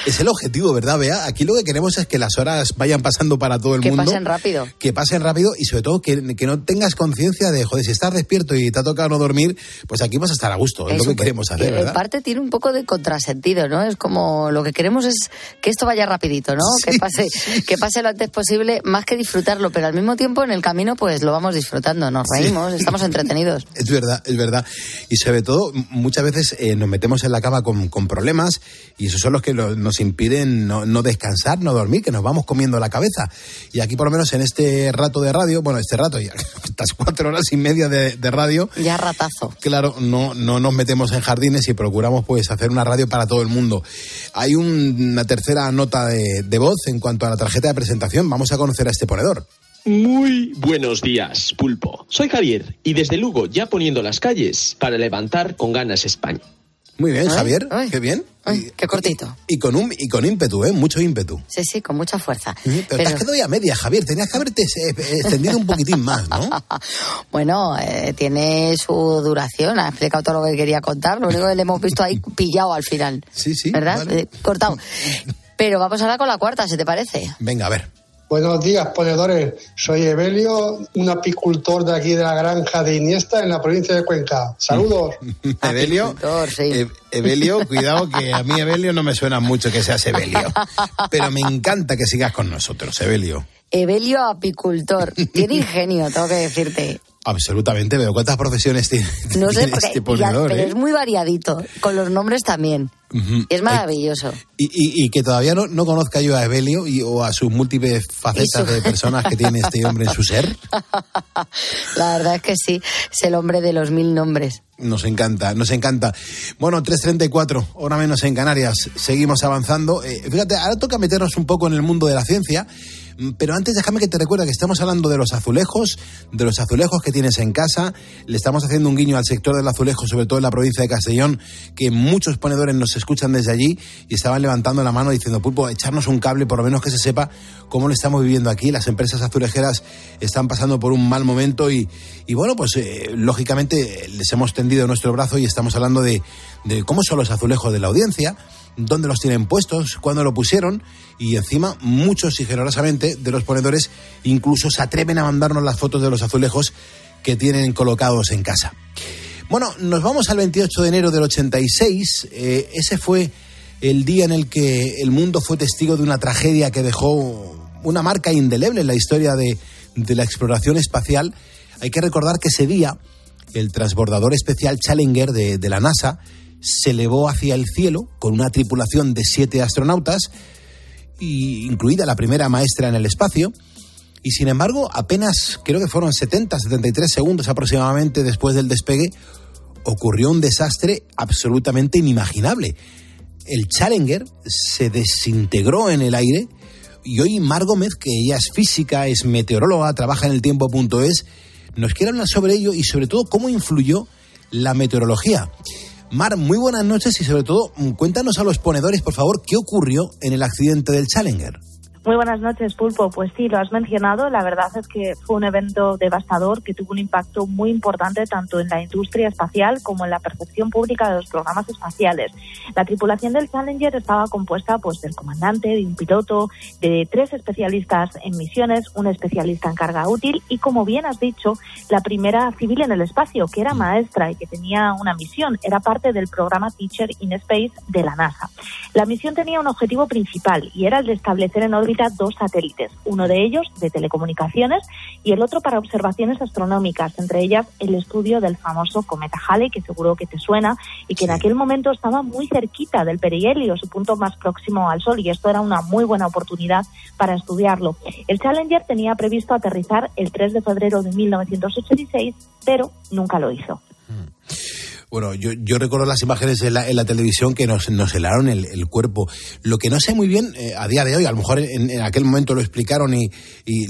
Es el objetivo, ¿verdad, Bea? Aquí lo que queremos es que las horas vayan pasando para todo el Que mundo. pasen rápido. Que pasen rápido y sobre todo que, que no tengas conciencia de, joder, si estás despierto y te ha tocado no dormir, pues aquí vas a estar a gusto. Es, lo que queremos hacer, que ¿verdad? En parte tiene un poco de contrasentido, ¿no? Es como lo que queremos es que esto vaya rapidito, ¿no? que pase, que pase lo antes posible, más que disfrutarlo, pero al mismo tiempo en el camino pues lo vamos disfrutando, nos Sí. reímos, estamos entretenidos. Es verdad, es verdad. Y sobre todo, muchas veces eh, nos metemos en la cama con, con problemas y esos son los que lo- nos impiden no, no descansar, no dormir, que nos vamos comiendo la cabeza. Y aquí, por lo menos en este rato de radio, bueno, este rato, ya, estas cuatro horas y media de, de radio, Ya ratazo. claro, no, no nos metemos en jardines y procuramos pues hacer una radio para todo el mundo. Hay un- una tercera nota de, de voz en cuanto a la tarjeta de presentación. Vamos a conocer a este ponedor. Muy buenos días, Pulpo. Soy Javier y desde Lugo ya poniendo las calles para levantar con ganas España. Muy bien, Ay, Javier, ay. qué bien. Ay, qué cortito. Y con, un, y con ímpetu, ¿eh? Mucho ímpetu. Sí, sí, con mucha fuerza. Pero, te has quedado ya a media, Javier. Tenías que haberte extendido un poquitín más, ¿no? Bueno, eh, tiene su duración, ha explicado todo lo que quería contar, lo único que le hemos visto ahí pillado al final. Sí, sí. ¿Verdad? vale. Eh, cortado. Pero vamos ahora con la cuarta, si te parece. Venga, a ver. Buenos días, ponedores. Soy Evelio, un apicultor de aquí de la granja de Iniesta en la provincia de Cuenca. Saludos. Evelio, E- Evelio, cuidado que a mí Evelio no me suena mucho que seas Evelio. Pero me encanta que sigas con nosotros, Evelio. Evelio apicultor. Tiene ingenio, tengo que decirte. Absolutamente, veo cuántas profesiones tiene, No sé, tiene porque- este ponedor, pero ¿eh? es muy variadito. Con los nombres también. Es maravilloso. Y, y- y que todavía no, no conozca yo a Evelio y, o a sus múltiples facetas su- de personas que tiene este hombre en su ser. La verdad es que sí, es el hombre de los mil nombres. Nos encanta, nos encanta. Bueno, 3.34, hora menos en Canarias. Seguimos avanzando. Eh, fíjate, ahora toca meternos un poco en el mundo de la ciencia. Mm, Pero antes déjame que te recuerde que estamos hablando de los azulejos, de los azulejos que tienes en casa. Le estamos haciendo un guiño al sector del azulejo, sobre todo en la provincia de Castellón, que muchos ponedores nos escuchan desde allí y estaban levantando la mano diciendo, pulpo, echarnos un cable, por lo menos que se sepa cómo lo estamos viviendo aquí. Las empresas azulejeras están pasando por un mal momento y, y bueno, pues eh, lógicamente les hemos tendido nuestro brazo y estamos hablando de, de cómo son los azulejos de la audiencia, dónde los tienen puestos, cuándo lo pusieron y encima muchos y generosamente de los ponedores incluso se atreven a mandarnos las fotos de los azulejos que tienen colocados en casa. Bueno, nos vamos al 28 de enero del 86. eh, ese fue el día en el que el mundo fue testigo de una tragedia que dejó una marca indeleble en la historia de, de la exploración espacial. Hay que recordar que ese día el transbordador especial Challenger de, de la NASA se elevó hacia el cielo con una tripulación de siete astronautas, incluida la primera maestra en el espacio. Y sin embargo, apenas creo que fueron 70, 73 segundos aproximadamente después del despegue, ocurrió un desastre absolutamente inimaginable. el Challenger se desintegró en el aire y hoy Mar Gómez, que ella es física, es meteoróloga, trabaja en el tiempo.es, nos quiere hablar sobre ello y sobre todo cómo influyó la meteorología. Mar, muy buenas noches y sobre todo cuéntanos a los ponedores, por favor, qué ocurrió en el accidente del Challenger. Muy buenas noches, Pulpo. Pues sí, lo has mencionado. La verdad es que fue un evento devastador que tuvo un impacto muy importante tanto en la industria espacial como en la percepción pública de los programas espaciales. La tripulación del Challenger estaba compuesta pues del comandante, de un piloto, de tres especialistas en misiones, un especialista en carga útil y, como bien has dicho, la primera civil en el espacio, que era maestra y que tenía una misión. Era parte del programa Teacher in Space de la NASA. La misión tenía un objetivo principal y era el de establecer en órbita dos satélites, uno de ellos de telecomunicaciones y el otro para observaciones astronómicas, entre ellas el estudio del famoso cometa Halley, que seguro que te suena, y que en aquel momento estaba muy cerquita del perihelio, su punto más próximo al Sol, y esto era una muy buena oportunidad para estudiarlo. El Challenger tenía previsto aterrizar el 3 de febrero de 1986, pero nunca lo hizo. Bueno, yo, yo recuerdo las imágenes en la, en la televisión que nos, nos helaron el, el, cuerpo. Lo que no sé muy bien eh, a día de hoy, a lo mejor en, en aquel momento lo explicaron y, y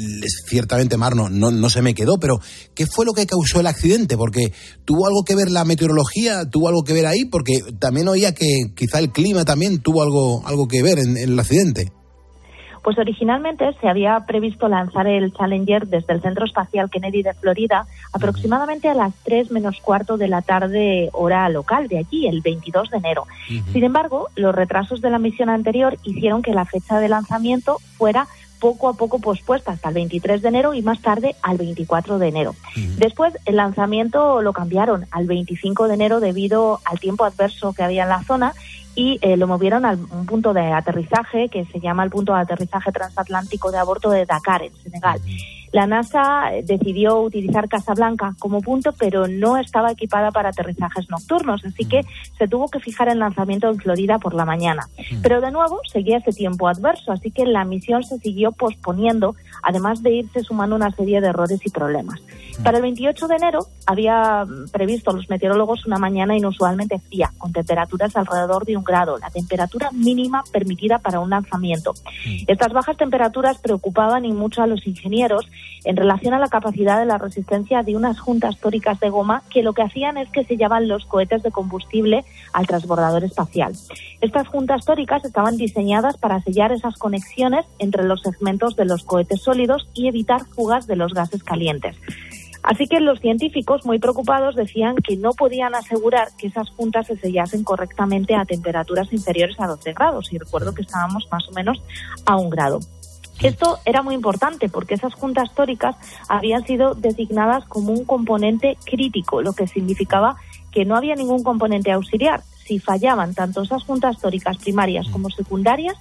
ciertamente Mar no, no, no, se me quedó, pero ¿qué fue lo que causó el accidente? Porque tuvo algo que ver la meteorología, tuvo algo que ver ahí, porque también oía que quizá el clima también tuvo algo, algo que ver en, en el accidente. Pues originalmente se había previsto lanzar el Challenger desde el Centro Espacial Kennedy de Florida aproximadamente a las 3 menos cuarto de la tarde hora local de allí, el 22 de enero. Uh -huh. Sin embargo, los retrasos de la misión anterior hicieron que la fecha de lanzamiento fuera poco a poco pospuesta hasta el 23 de enero y más tarde al 24 de enero. Uh -huh. Después el lanzamiento lo cambiaron al 25 de enero debido al tiempo adverso que había en la zona y eh, lo movieron a un punto de aterrizaje que se llama el punto de aterrizaje transatlántico de aborto de Dakar, en Senegal. La NASA decidió utilizar Casablanca como punto, pero no estaba equipada para aterrizajes nocturnos, así que se tuvo que fijar el lanzamiento en Florida por la mañana. Pero de nuevo seguía ese tiempo adverso, así que la misión se siguió posponiendo, además de irse sumando una serie de errores y problemas. Para el 28 de enero había previsto los meteorólogos una mañana inusualmente fría, con temperaturas alrededor de un grado, la temperatura mínima permitida para un lanzamiento. Estas bajas temperaturas preocupaban y mucho a los ingenieros en relación a la capacidad de la resistencia de unas juntas tóricas de goma que lo que hacían es que sellaban los cohetes de combustible al transbordador espacial. Estas juntas tóricas estaban diseñadas para sellar esas conexiones entre los segmentos de los cohetes sólidos y evitar fugas de los gases calientes. Así que los científicos, muy preocupados, decían que no podían asegurar que esas juntas se sellasen correctamente a temperaturas inferiores a 12 grados. Y recuerdo que estábamos más o menos a un grado. Esto era muy importante porque esas juntas tóricas habían sido designadas como un componente crítico, lo que significaba que no había ningún componente auxiliar. Si fallaban tanto esas juntas tóricas primarias como secundarias,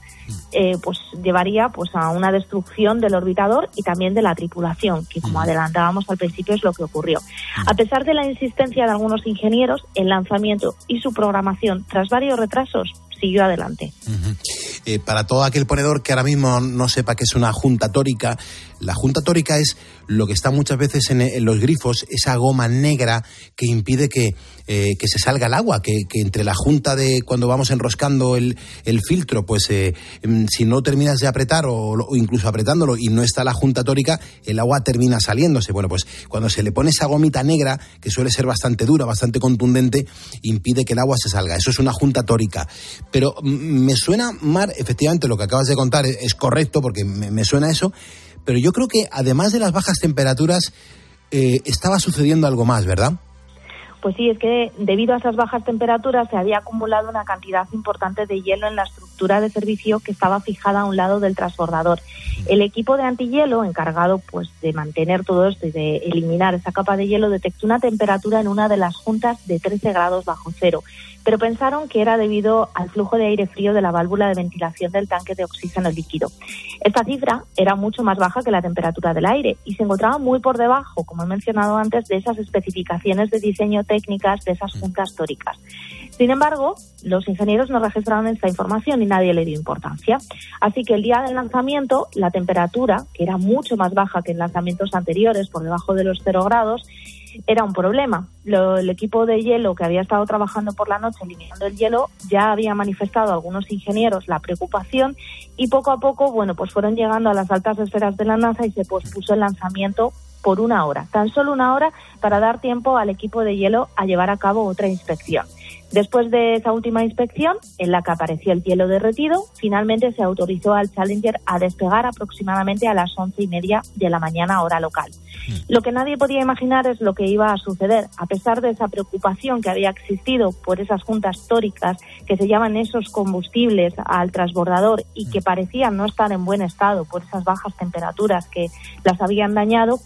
eh, pues llevaría pues a una destrucción del orbitador y también de la tripulación, que como adelantábamos al principio es lo que ocurrió. A pesar de la insistencia de algunos ingenieros, el lanzamiento y su programación, tras varios retrasos, siguió adelante. Uh -huh. eh, para todo aquel ponedor que ahora mismo no sepa qué es una junta tórica, la junta tórica es lo que está muchas veces en, los grifos, esa goma negra que impide que, eh, que se salga el agua, que, que, entre la junta de cuando vamos enroscando el, el filtro, pues eh, si no terminas de apretar o, o, incluso apretándolo y no está la junta tórica, el agua termina saliéndose. Bueno, pues cuando se le pone esa gomita negra, que suele ser bastante dura, bastante contundente, impide que el agua se salga. Eso es una junta tórica. Pero me suena, Mar, efectivamente lo que acabas de contar es, correcto porque me, suena eso, pero yo creo que además de las bajas temperaturas eh, estaba sucediendo algo más, ¿verdad? Pues sí, es que debido a esas bajas temperaturas se había acumulado una cantidad importante de hielo en la estructura de servicio que estaba fijada a un lado del transbordador. El equipo de antihielo encargado pues de mantener todo esto y de eliminar esa capa de hielo detectó una temperatura en una de las juntas de 13 grados bajo cero, pero pensaron que era debido al flujo de aire frío de la válvula de ventilación del tanque de oxígeno líquido. Esta cifra era mucho más baja que la temperatura del aire y se encontraba muy por debajo, como he mencionado antes, de esas especificaciones de diseño técnicas de esas juntas tóricas. Sin embargo, los ingenieros no registraron esta información y nadie le dio importancia. Así que el día del lanzamiento, la temperatura, que era mucho más baja que en lanzamientos anteriores, por debajo de los cero grados, era un problema. Lo- el equipo de hielo que había estado trabajando por la noche eliminando el hielo ya había manifestado a algunos ingenieros la preocupación y poco a poco, bueno, pues fueron llegando a las altas esferas de la NASA y se pospuso el lanzamiento por una hora, tan solo una hora para dar tiempo al equipo de hielo a llevar a cabo otra inspección. Después de esa última inspección, en la que apareció el hielo derretido, finalmente se autorizó al Challenger a despegar aproximadamente a las once y media de la mañana hora local. Lo que nadie podía imaginar es lo que iba a suceder. A pesar de esa preocupación que había existido por esas juntas tóricas que se llaman esos combustibles al transbordador y que parecían no estar en buen estado por esas bajas temperaturas que las habían dañado,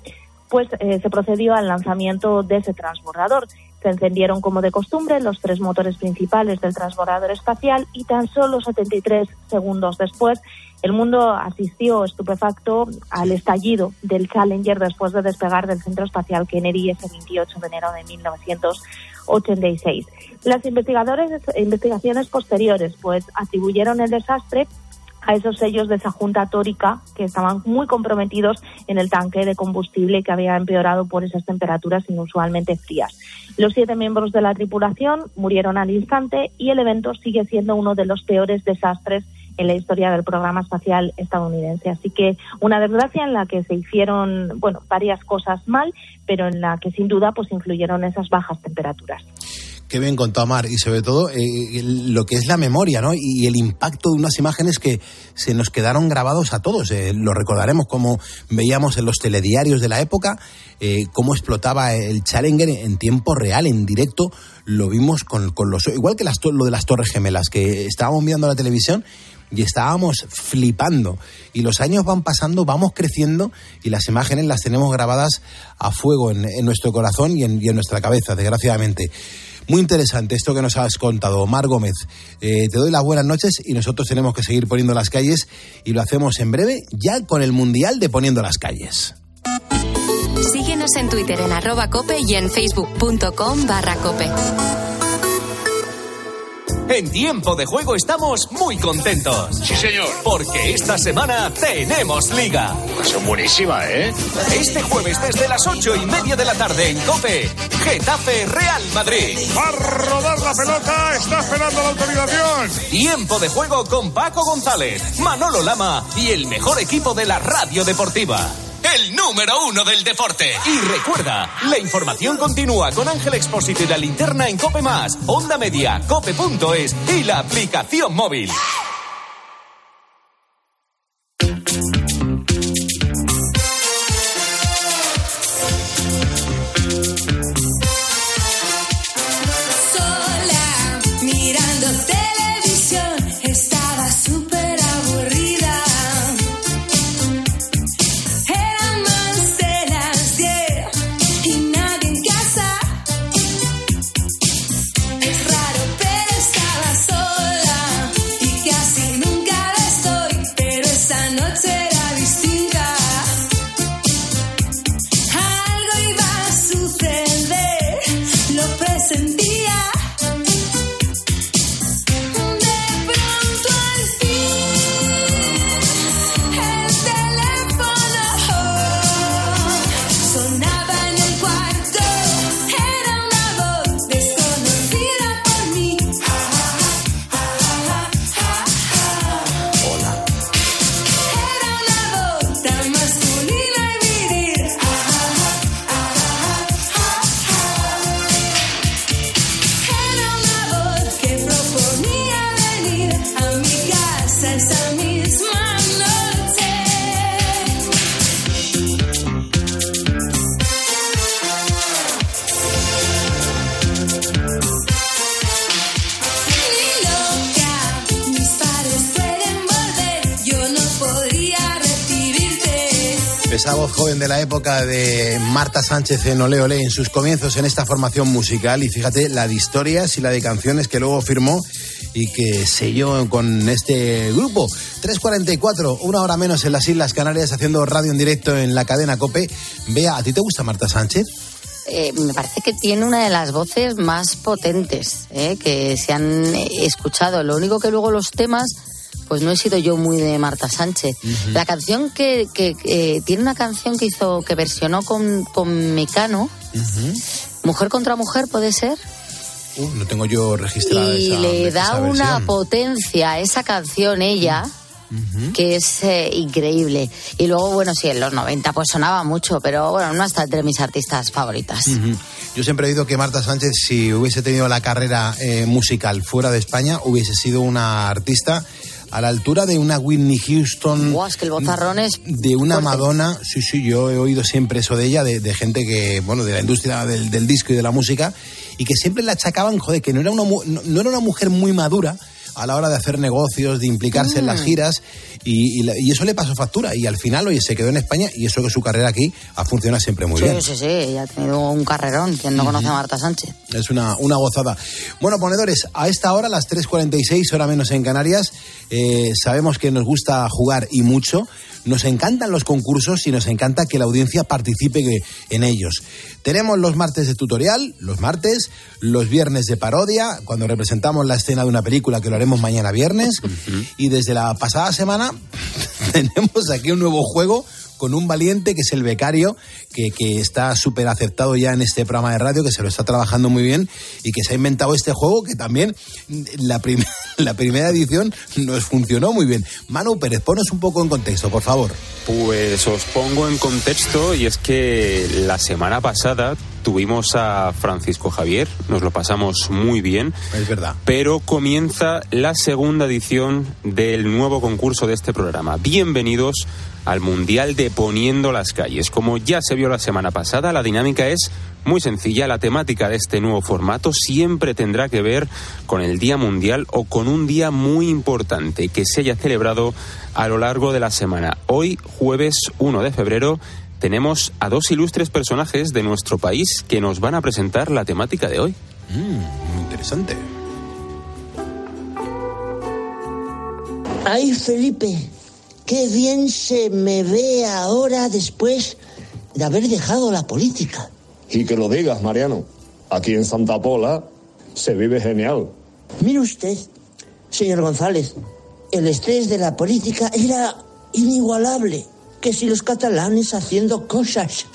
pues eh, se procedió al lanzamiento de ese transbordador. Se encendieron como de costumbre los tres motores principales del transbordador espacial y tan solo 73 segundos después el mundo asistió estupefacto al estallido del Challenger después de despegar del Centro Espacial Kennedy ese 28 de enero de 1986. Las investigadores, investigaciones posteriores pues atribuyeron el desastre a esos sellos de esa junta tórica que estaban muy comprometidos en el tanque de combustible que había empeorado por esas temperaturas inusualmente frías. Los siete miembros de la tripulación murieron al instante y el evento sigue siendo uno de los peores desastres en la historia del programa espacial estadounidense. Así que una desgracia en la que se hicieron, bueno, varias cosas mal, pero en la que sin duda pues influyeron esas bajas temperaturas. Qué bien contado, Mar, y sobre todo eh, el- lo que es la memoria, ¿no? Y el impacto de unas imágenes que se nos quedaron grabados a todos. Eh, lo recordaremos como veíamos en los telediarios de la época, eh, cómo explotaba el Challenger en tiempo real, en directo. Lo vimos con, con los. Igual que lo de las Torres Gemelas, que estábamos viendo la televisión y estábamos flipando. Y los años van pasando, vamos creciendo y las imágenes las tenemos grabadas a fuego en, en nuestro corazón y en, y en nuestra cabeza, desgraciadamente. Muy interesante esto que nos has contado, Omar Gómez. Eh, te doy las buenas noches y nosotros tenemos que seguir poniendo las calles y lo hacemos en breve ya con el Mundial de Poniendo las calles. Síguenos en Twitter en cope y en facebook.com barra cope. En tiempo de juego estamos muy contentos. Sí, señor. Porque esta semana tenemos liga. Son buenísima, ¿eh? Este jueves desde las ocho y media de la tarde en COPE, Getafe Real Madrid. A rodar la pelota, está esperando la autorización. Tiempo de juego con Paco González, Manolo Lama y el mejor equipo de la radio deportiva. El número uno del deporte. Y recuerda, la información continúa con Ángel Expósito y la linterna en Cope Más, Onda Media, Cope.es y la aplicación móvil. Sánchez en Ole en sus comienzos en esta formación musical y fíjate la de historias y la de canciones que luego firmó y que selló con este grupo. 3.44, una hora menos en las Islas Canarias haciendo radio en directo en la cadena Cope. Vea, ¿a ti te gusta Marta Sánchez? Eh, me parece que tiene una de las voces más potentes eh, que se han escuchado. Lo único que luego los temas pues no he sido yo muy de Marta Sánchez. La canción que, que, eh, tiene una canción que hizo, que versionó con, con Mecano. Mujer contra Mujer, ¿puede ser? Uh, no tengo yo registrada y esa, le esa da una potencia a esa canción ella que es eh, increíble y luego bueno sí en los 90 pues sonaba mucho pero bueno no está entre mis artistas favoritas. Yo siempre he oído que Marta Sánchez, si hubiese tenido la carrera eh, musical fuera de España, hubiese sido una artista a la altura de una Whitney Houston, Guau, es que el bozarrón es de una fuerte. Madonna. Sí, sí, yo he oído siempre eso de ella, de, de gente que, bueno, de la industria del, del disco y de la música, y que siempre le achacaban, joder, que no era una, no, no era una mujer muy madura a la hora de hacer negocios, de implicarse en las Mm. giras, y, y la- y eso le pasó factura. Y al final, oye, se quedó en España, y eso que su carrera aquí ha funcionado siempre muy sí, bien. sí, sí, ella ha tenido un carrerón. Quien no conoce a Marta Sánchez? Es una, una gozada. Bueno, ponedores, a esta hora, las 3.46, hora menos en Canarias, eh, sabemos que nos gusta jugar y mucho. Nos encantan los concursos y nos encanta que la audiencia participe en ellos. Tenemos los martes de tutorial, los martes, los viernes de parodia, cuando representamos la escena de una película que lo haremos mañana viernes. Y desde la pasada semana tenemos aquí un nuevo juego con un valiente que es el becario, que, que está súper aceptado ya en este programa de radio, que se lo está trabajando muy bien y que se ha inventado este juego que también mm, la, la primera edición nos funcionó muy bien. Manu Pérez, ponos un poco en contexto, por favor. Pues os pongo en contexto y es que la semana pasada tuvimos a Francisco Javier, nos lo pasamos muy bien. Es verdad. Pero comienza la segunda edición del nuevo concurso de este programa. Bienvenidos al Mundial de Poniendo las Calles. Como ya se vio la semana pasada, la dinámica es muy sencilla. La temática de este nuevo formato siempre tendrá que ver con el Día Mundial o con un día muy importante que se haya celebrado a lo largo de la semana. Hoy, jueves 1 de febrero, tenemos a dos ilustres personajes de nuestro país que nos van a presentar la temática de hoy. Mm, muy interesante. Ay, Felipe, qué bien se me ve ahora después de haber dejado la política. Y que lo digas, Mariano. Aquí en Santa Pola se vive genial. Mire usted, señor González, el estrés de la política era inigualable. Que si los catalanes haciendo cosas,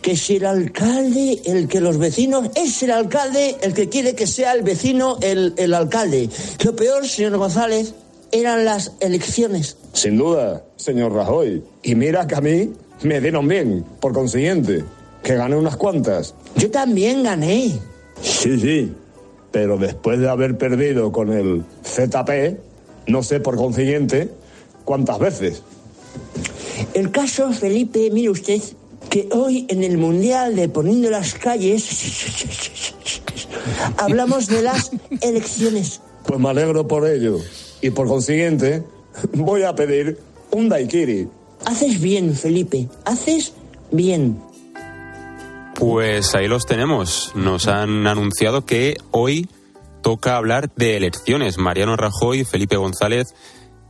que si el alcalde, el que los vecinos, es el alcalde el que quiere que sea el vecino el, el alcalde. Lo peor, señor González, eran las elecciones. Sin duda, señor Rajoy. Y mira que a mí me dieron bien, por consiguiente, que gané unas cuantas. Yo también gané. Sí, sí. Pero después de haber perdido con el ZP, no sé por consiguiente cuántas veces. El caso, Felipe, mire usted, que hoy en el Mundial de Poniendo las Calles hablamos de las elecciones. Pues me alegro por ello. Y por consiguiente, voy a pedir un daiquiri. Haces bien, Felipe, haces bien. Pues ahí los tenemos. Nos han anunciado que hoy toca hablar de elecciones. Mariano Rajoy y Felipe González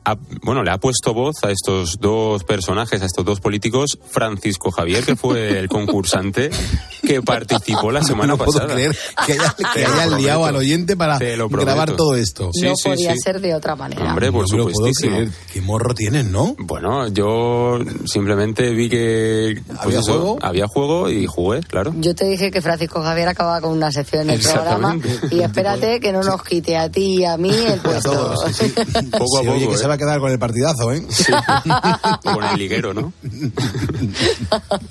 ha- bueno, le ha puesto voz a estos dos personajes, a estos dos políticos, Francisco Javier, que fue el concursante que participó la semana no puedo pasada. creer que haya, que haya liado al oyente para grabar todo esto. Sí, no sí, podía sí. ser de otra manera. Hombre, por No puedo supuestísimo. Qué morro tienes, ¿no? Bueno, yo simplemente vi que pues ¿Había eso, juego? había juego y jugué, claro. Yo te dije que Francisco Javier acababa con una sección en el programa y espérate que no nos quite a ti y a mí el puesto. Poco a poco. Va a quedar con el partidazo, ¿eh? Con el liguero, ¿no?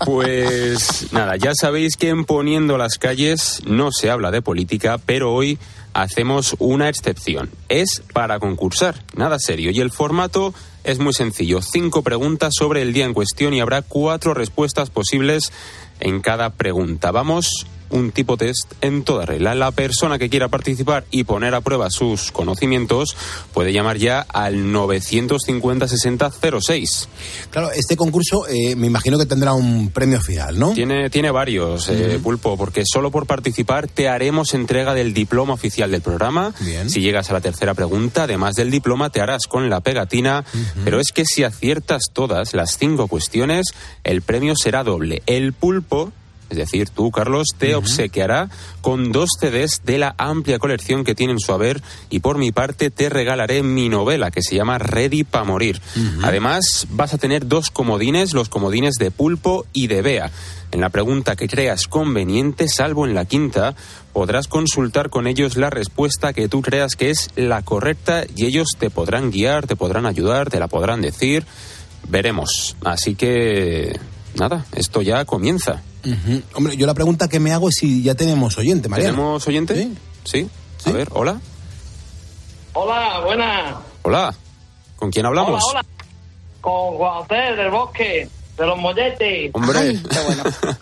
Pues nada, ya sabéis que en Poniendo las calles no se habla de política, pero hoy hacemos una excepción. Es para concursar, nada serio. Y el formato es muy sencillo. Cinco preguntas sobre el día en cuestión y habrá cuatro respuestas posibles en cada pregunta. Vamos un tipo test en toda regla. La persona que quiera participar y poner a prueba sus conocimientos puede llamar ya al 950-6006. Claro, este concurso eh, me imagino que tendrá un premio final, ¿no? Tiene, tiene varios, eh, Pulpo, porque solo por participar te haremos entrega del diploma oficial del programa. Si llegas a la tercera pregunta, además del diploma, te harás con la pegatina. Pero es que si aciertas todas las cinco cuestiones, el premio será doble. El Pulpo es decir, tú, Carlos, te obsequiará con dos CDs de la amplia colección que tiene en su haber y por mi parte te regalaré mi novela que se llama Ready pa' morir. Además, vas a tener dos comodines, los comodines de Pulpo y de Bea. En la pregunta que creas conveniente, salvo en la quinta, podrás consultar con ellos la respuesta que tú creas que es la correcta y ellos te podrán guiar, te podrán ayudar, te la podrán decir. Veremos. Así que, nada, esto ya comienza. Hombre, yo la pregunta que me hago es si ya tenemos oyente, María. ¿Tenemos oyente? Sí. A ver, hola. Hola, buenas. Hola. ¿Con quién hablamos? Hola, hola. Con Juan José del Bosque, de los Molletes. Hombre.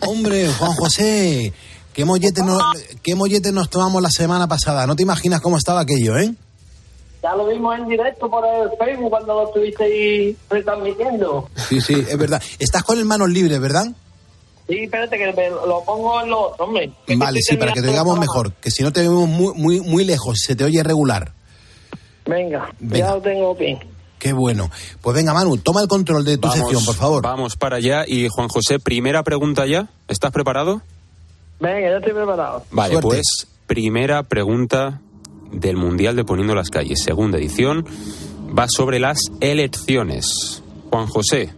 Hombre, Juan José, qué mollete, nos, qué mollete nos tomamos la semana pasada. No te imaginas cómo estaba aquello, ¿eh? Ya lo vimos en directo por el Facebook cuando lo estuvisteis retransmitiendo. Sí, sí, es verdad. Estás con el manos libres, ¿verdad? Sí, espérate que me lo pongo en los otros, hombre. Vale, sí, para que te programa. mejor. Que si no te vemos muy, muy, muy lejos, se te oye regular. Venga, Venga. ya lo tengo bien. Qué bueno. Pues venga, Manu, toma el control de tu sección, por favor. Vamos para allá. Y Juan José, primera pregunta ya. ¿Estás preparado? Venga, ya estoy preparado. Vale, Suerte. pues primera pregunta del Mundial de Poniendo las Calles, segunda edición, va sobre las elecciones. Juan José,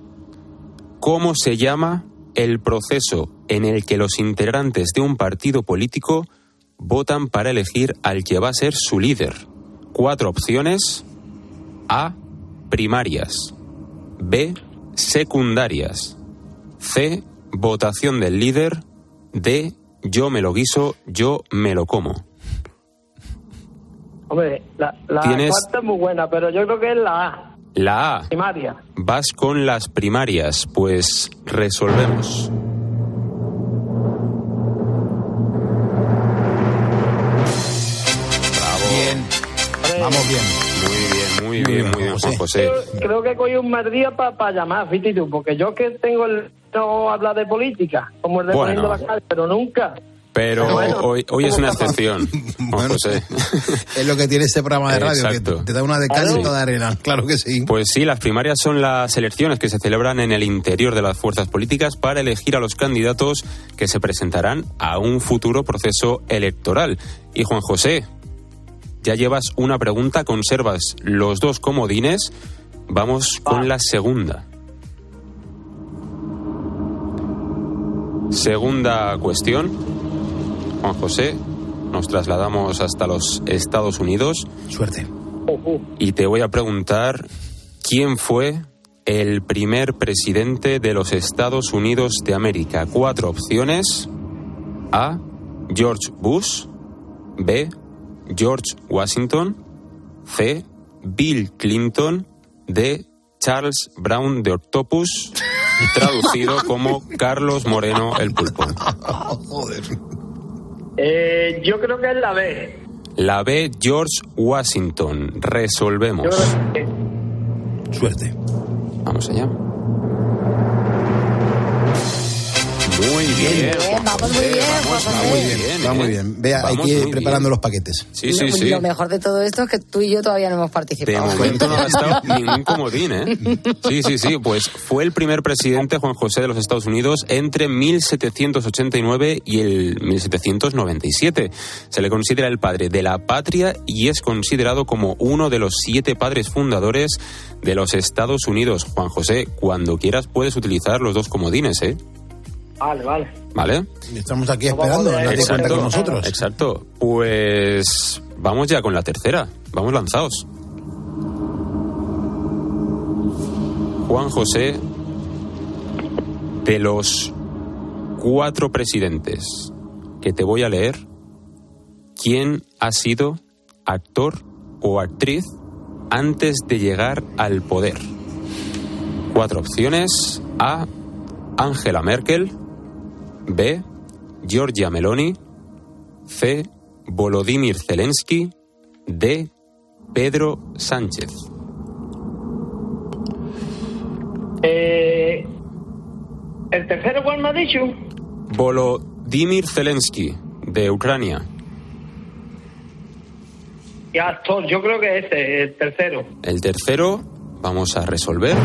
¿cómo se llama el proceso en el que los integrantes de un partido político votan para elegir al que va a ser su líder? Cuatro opciones. A. Primarias. B. Secundarias. C. Votación del líder. D. Yo me lo guiso, yo me lo como. Hombre, la, la Tienes- cuarta es muy buena, pero yo creo que es la A, La A. primaria. Vas con las primarias. Pues resolvemos. Bien. Vamos bien. Muy bien, muy bien, muy bien, Juan José. Creo que cogí un mal día para llamar, fíjate tú, porque yo que tengo el no hablar de política, como el de Bueno. poniendo la calle, pero nunca. Pero Bueno, hoy, hoy es una ¿cómo excepción, Juan José. Es lo que tiene este programa de radio, Exacto. que te da una de cal y otra de arena. Claro que sí. Pues sí, las primarias son las elecciones que se celebran en el interior de las fuerzas políticas para elegir a los candidatos que se presentarán a un futuro proceso electoral. Y Juan José, ya llevas una pregunta, conservas los dos comodines. Vamos con la segunda. Segunda cuestión. Juan José, nos trasladamos hasta los Estados Unidos. Suerte. Y te voy a preguntar quién fue el primer presidente de los Estados Unidos de América. Cuatro opciones. A. George Bush. B. George Washington. C. Bill Clinton. D. Charles Brown de Octopus, traducido como Carlos Moreno el Pulpo. Joder. Eh, yo creo que es la B. La B. George Washington. Resolvemos. Yo creo que- Suerte. Vamos allá. Bien. Juan vamos muy bien, va muy bien. Va muy ¿eh? bien. Vea, hay que ir preparando bien. los paquetes. Sí, sí, sí. Lo mejor de todo esto es que tú y yo todavía no hemos De participado. momento no ha estado ningún comodín, ¿eh? Sí, sí, sí. Pues fue el primer presidente Juan José de los Estados Unidos entre 1789 y el 1797. Se le considera el padre de la patria y es considerado como uno de los siete padres fundadores de los Estados Unidos. Juan José, cuando quieras puedes utilizar los dos comodines, ¿eh? Vale, vale. ¿Vale? Estamos aquí esperando, nadie cuenta con nosotros. Exacto. Pues vamos ya con la tercera. Vamos lanzados. Juan José, de los cuatro presidentes que te voy a leer, ¿quién ha sido actor o actriz antes de llegar al poder? Cuatro opciones. A. Angela Merkel. B. Giorgia Meloni. C. Volodymyr Zelensky. D. Pedro Sánchez. Eh, ¿El tercero cuál me ha dicho? Volodymyr Zelensky, de Ucrania. Y actor, yo creo que ese, el tercero. El tercero, vamos a resolver.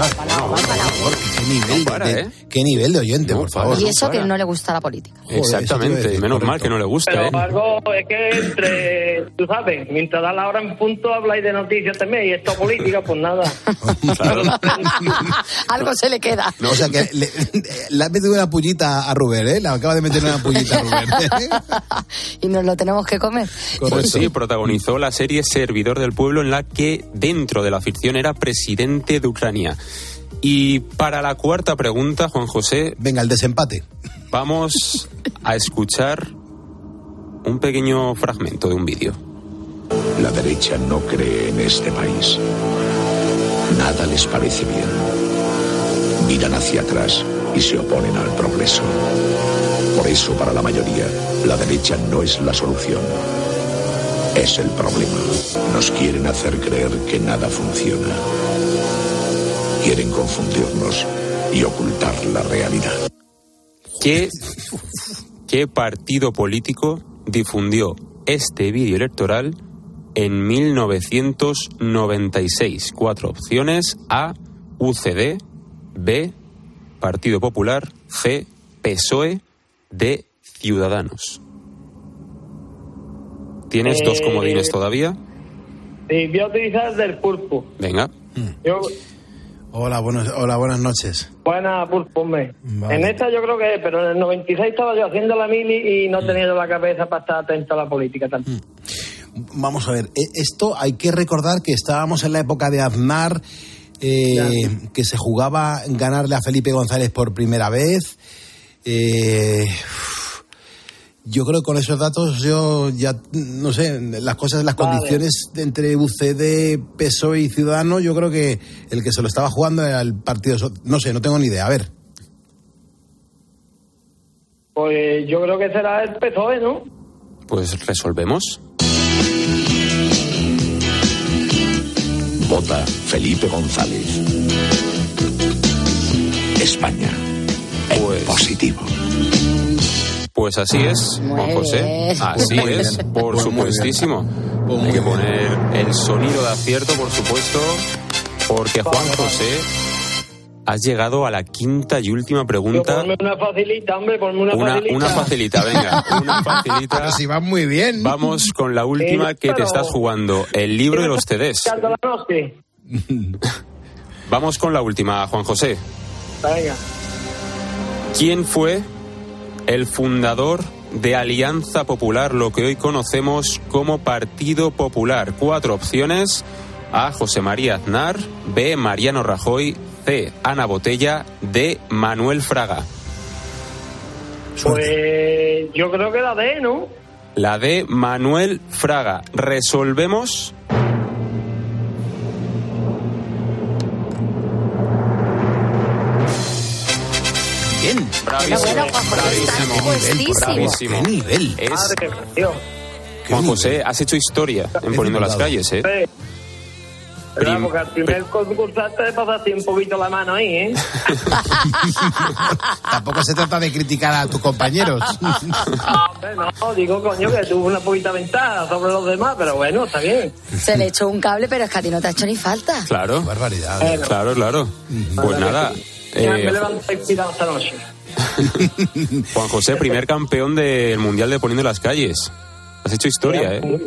Bien. señor. Por favor, qué nivel, No para, de, ¿eh? qué nivel de oyente, por favor. Y eso que no le gusta la política. Exactamente, y menos mal que no le gusta, Pero ¿eh? algo es que entre, tú sabes, mientras da la hora en punto habláis de noticias también y esto política, pues nada. Algo se le queda. O sea que le, le has metido una pullita a Rubén, ¿eh? Le acaba de meter una pullita a Rubén. y nos lo tenemos que comer. Pues sí, protagonizó la serie Servidor del Pueblo en la que dentro de la ficción era presidente de Ucrania. Y para la cuarta pregunta, Juan José... Venga, el desempate. Vamos a escuchar un pequeño fragmento de un vídeo. La derecha no cree en este país. Nada les parece bien. Miran hacia atrás y se oponen al progreso. Por eso, para la mayoría, la derecha no es la solución. Es el problema. Nos quieren hacer creer que nada funciona. Quieren confundirnos y ocultar la realidad. ¿Qué, qué partido político difundió este vídeo electoral en 1996? Cuatro opciones. A, UCD. B, Partido Popular. C, PSOE. D, Ciudadanos. ¿Tienes dos Eh, comodines todavía? Y voy a utilizar el del pulpo. Venga. Yo, Hola, buenos, hola, buenas noches. buena pulpo, hombre. Vale. En esta yo creo que es, pero en el 96 estaba yo haciendo la mili y no Mm. tenía yo la cabeza para estar atento a la política tanto. Vamos a ver, e- esto hay que recordar que estábamos en la época de Aznar, eh, que se jugaba ganarle a Felipe González por primera vez. Eh, yo creo que con esos datos yo ya, no sé, las cosas, las Vale. condiciones entre UCD, PSOE y Ciudadanos, yo creo que el que se lo estaba jugando era el partido, no sé, no tengo ni idea. A ver, Pues yo creo que será el PSOE, ¿no? Pues resolvemos. Vota Felipe González. España. En positivo. Pues así es, Juan José. Así es, por Pues supuestísimo. Hay que poner el sonido de acierto, por supuesto, porque Juan José, has llegado a la quinta y última Yo pregunta. ponme una facilita, hombre, ponme una, Una, facilita. una facilita, venga, una facilita. Pero si va muy bien. Vamos con la última que te estás jugando, el libro de los CDs. Echando la noche. Vamos con la última, Juan José. Venga. ¿Quién fue el fundador de Alianza Popular, lo que hoy conocemos como Partido Popular? Cuatro opciones. A. José María Aznar. B. Mariano Rajoy. C. Ana Botella. D. Manuel Fraga. Pues yo creo que la D, ¿no? La D. Manuel Fraga. Resolvemos. Bravísimo. Bueno, estás puestísimo. Bravísimo. ¿Qué nivel? Es. Juan José, has hecho historia en poniendo las calles, ¿eh? Prim- Porque al primer concursante le pasaste un poquito la mano ahí, ¿eh? Tampoco se trata de criticar a tus compañeros. No, no, digo, coño, que tuvo una poquita ventaja sobre los demás, pero bueno, está bien. Se le echó un cable, pero es que a ti no te ha hecho ni falta. Claro. Barbaridad. Claro, claro. Pues nada. Ya eh, me levanto inspirado esta noche. Juan José, primer campeón del Mundial de Poniendo las Calles. Has hecho historia, ¿eh?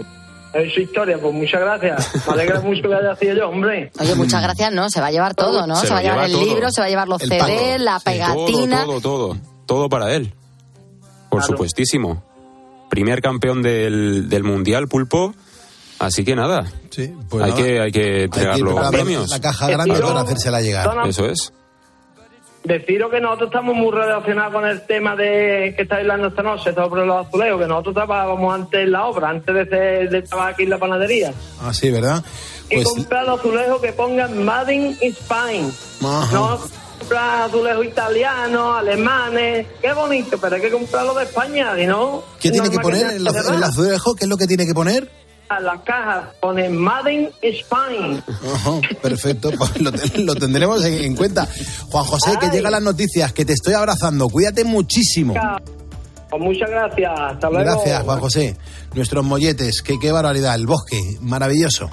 Es su historia, pues muchas gracias. Me alegra mucho que haya sido yo, hombre. Oye, muchas gracias, ¿no? Se va a llevar todo, ¿no? Se va a llevar lleva el todo. libro, se va a llevar los El CDs, pack. la Sí, pegatina. Todo, todo, todo. Todo para él. Por supuestísimo. Primer campeón del, del Mundial, Pulpo. Así que nada. Sí, pues hay, nada. que, hay que entregar ir los preparando premios. La caja grande para hacérsela llegar. Eso es. Deciros que nosotros estamos muy relacionados con el tema de que estáis hablando esta noche sobre los azulejos, que nosotros trabajábamos antes en la obra, antes de, ser- de trabajar aquí en la panadería. Ah, sí, ¿verdad? Y Pues comprar los azulejos que pongan Made in Spain. Ajá. No comprar azulejos italianos, alemanes. Qué bonito, pero hay que comprarlo de España, ¿y no? ¿qué tiene que poner el, el azulejo? ¿Qué es lo que tiene que poner? A las cajas pone Made in Spain. Ajá, perfecto, pues lo, lo tendremos en, en cuenta. Juan José, que llegan las noticias, que te estoy abrazando. Cuídate muchísimo. Pues muchas gracias. Hasta luego. Gracias, Juan José. Nuestros molletes, que qué barbaridad. El bosque, maravilloso.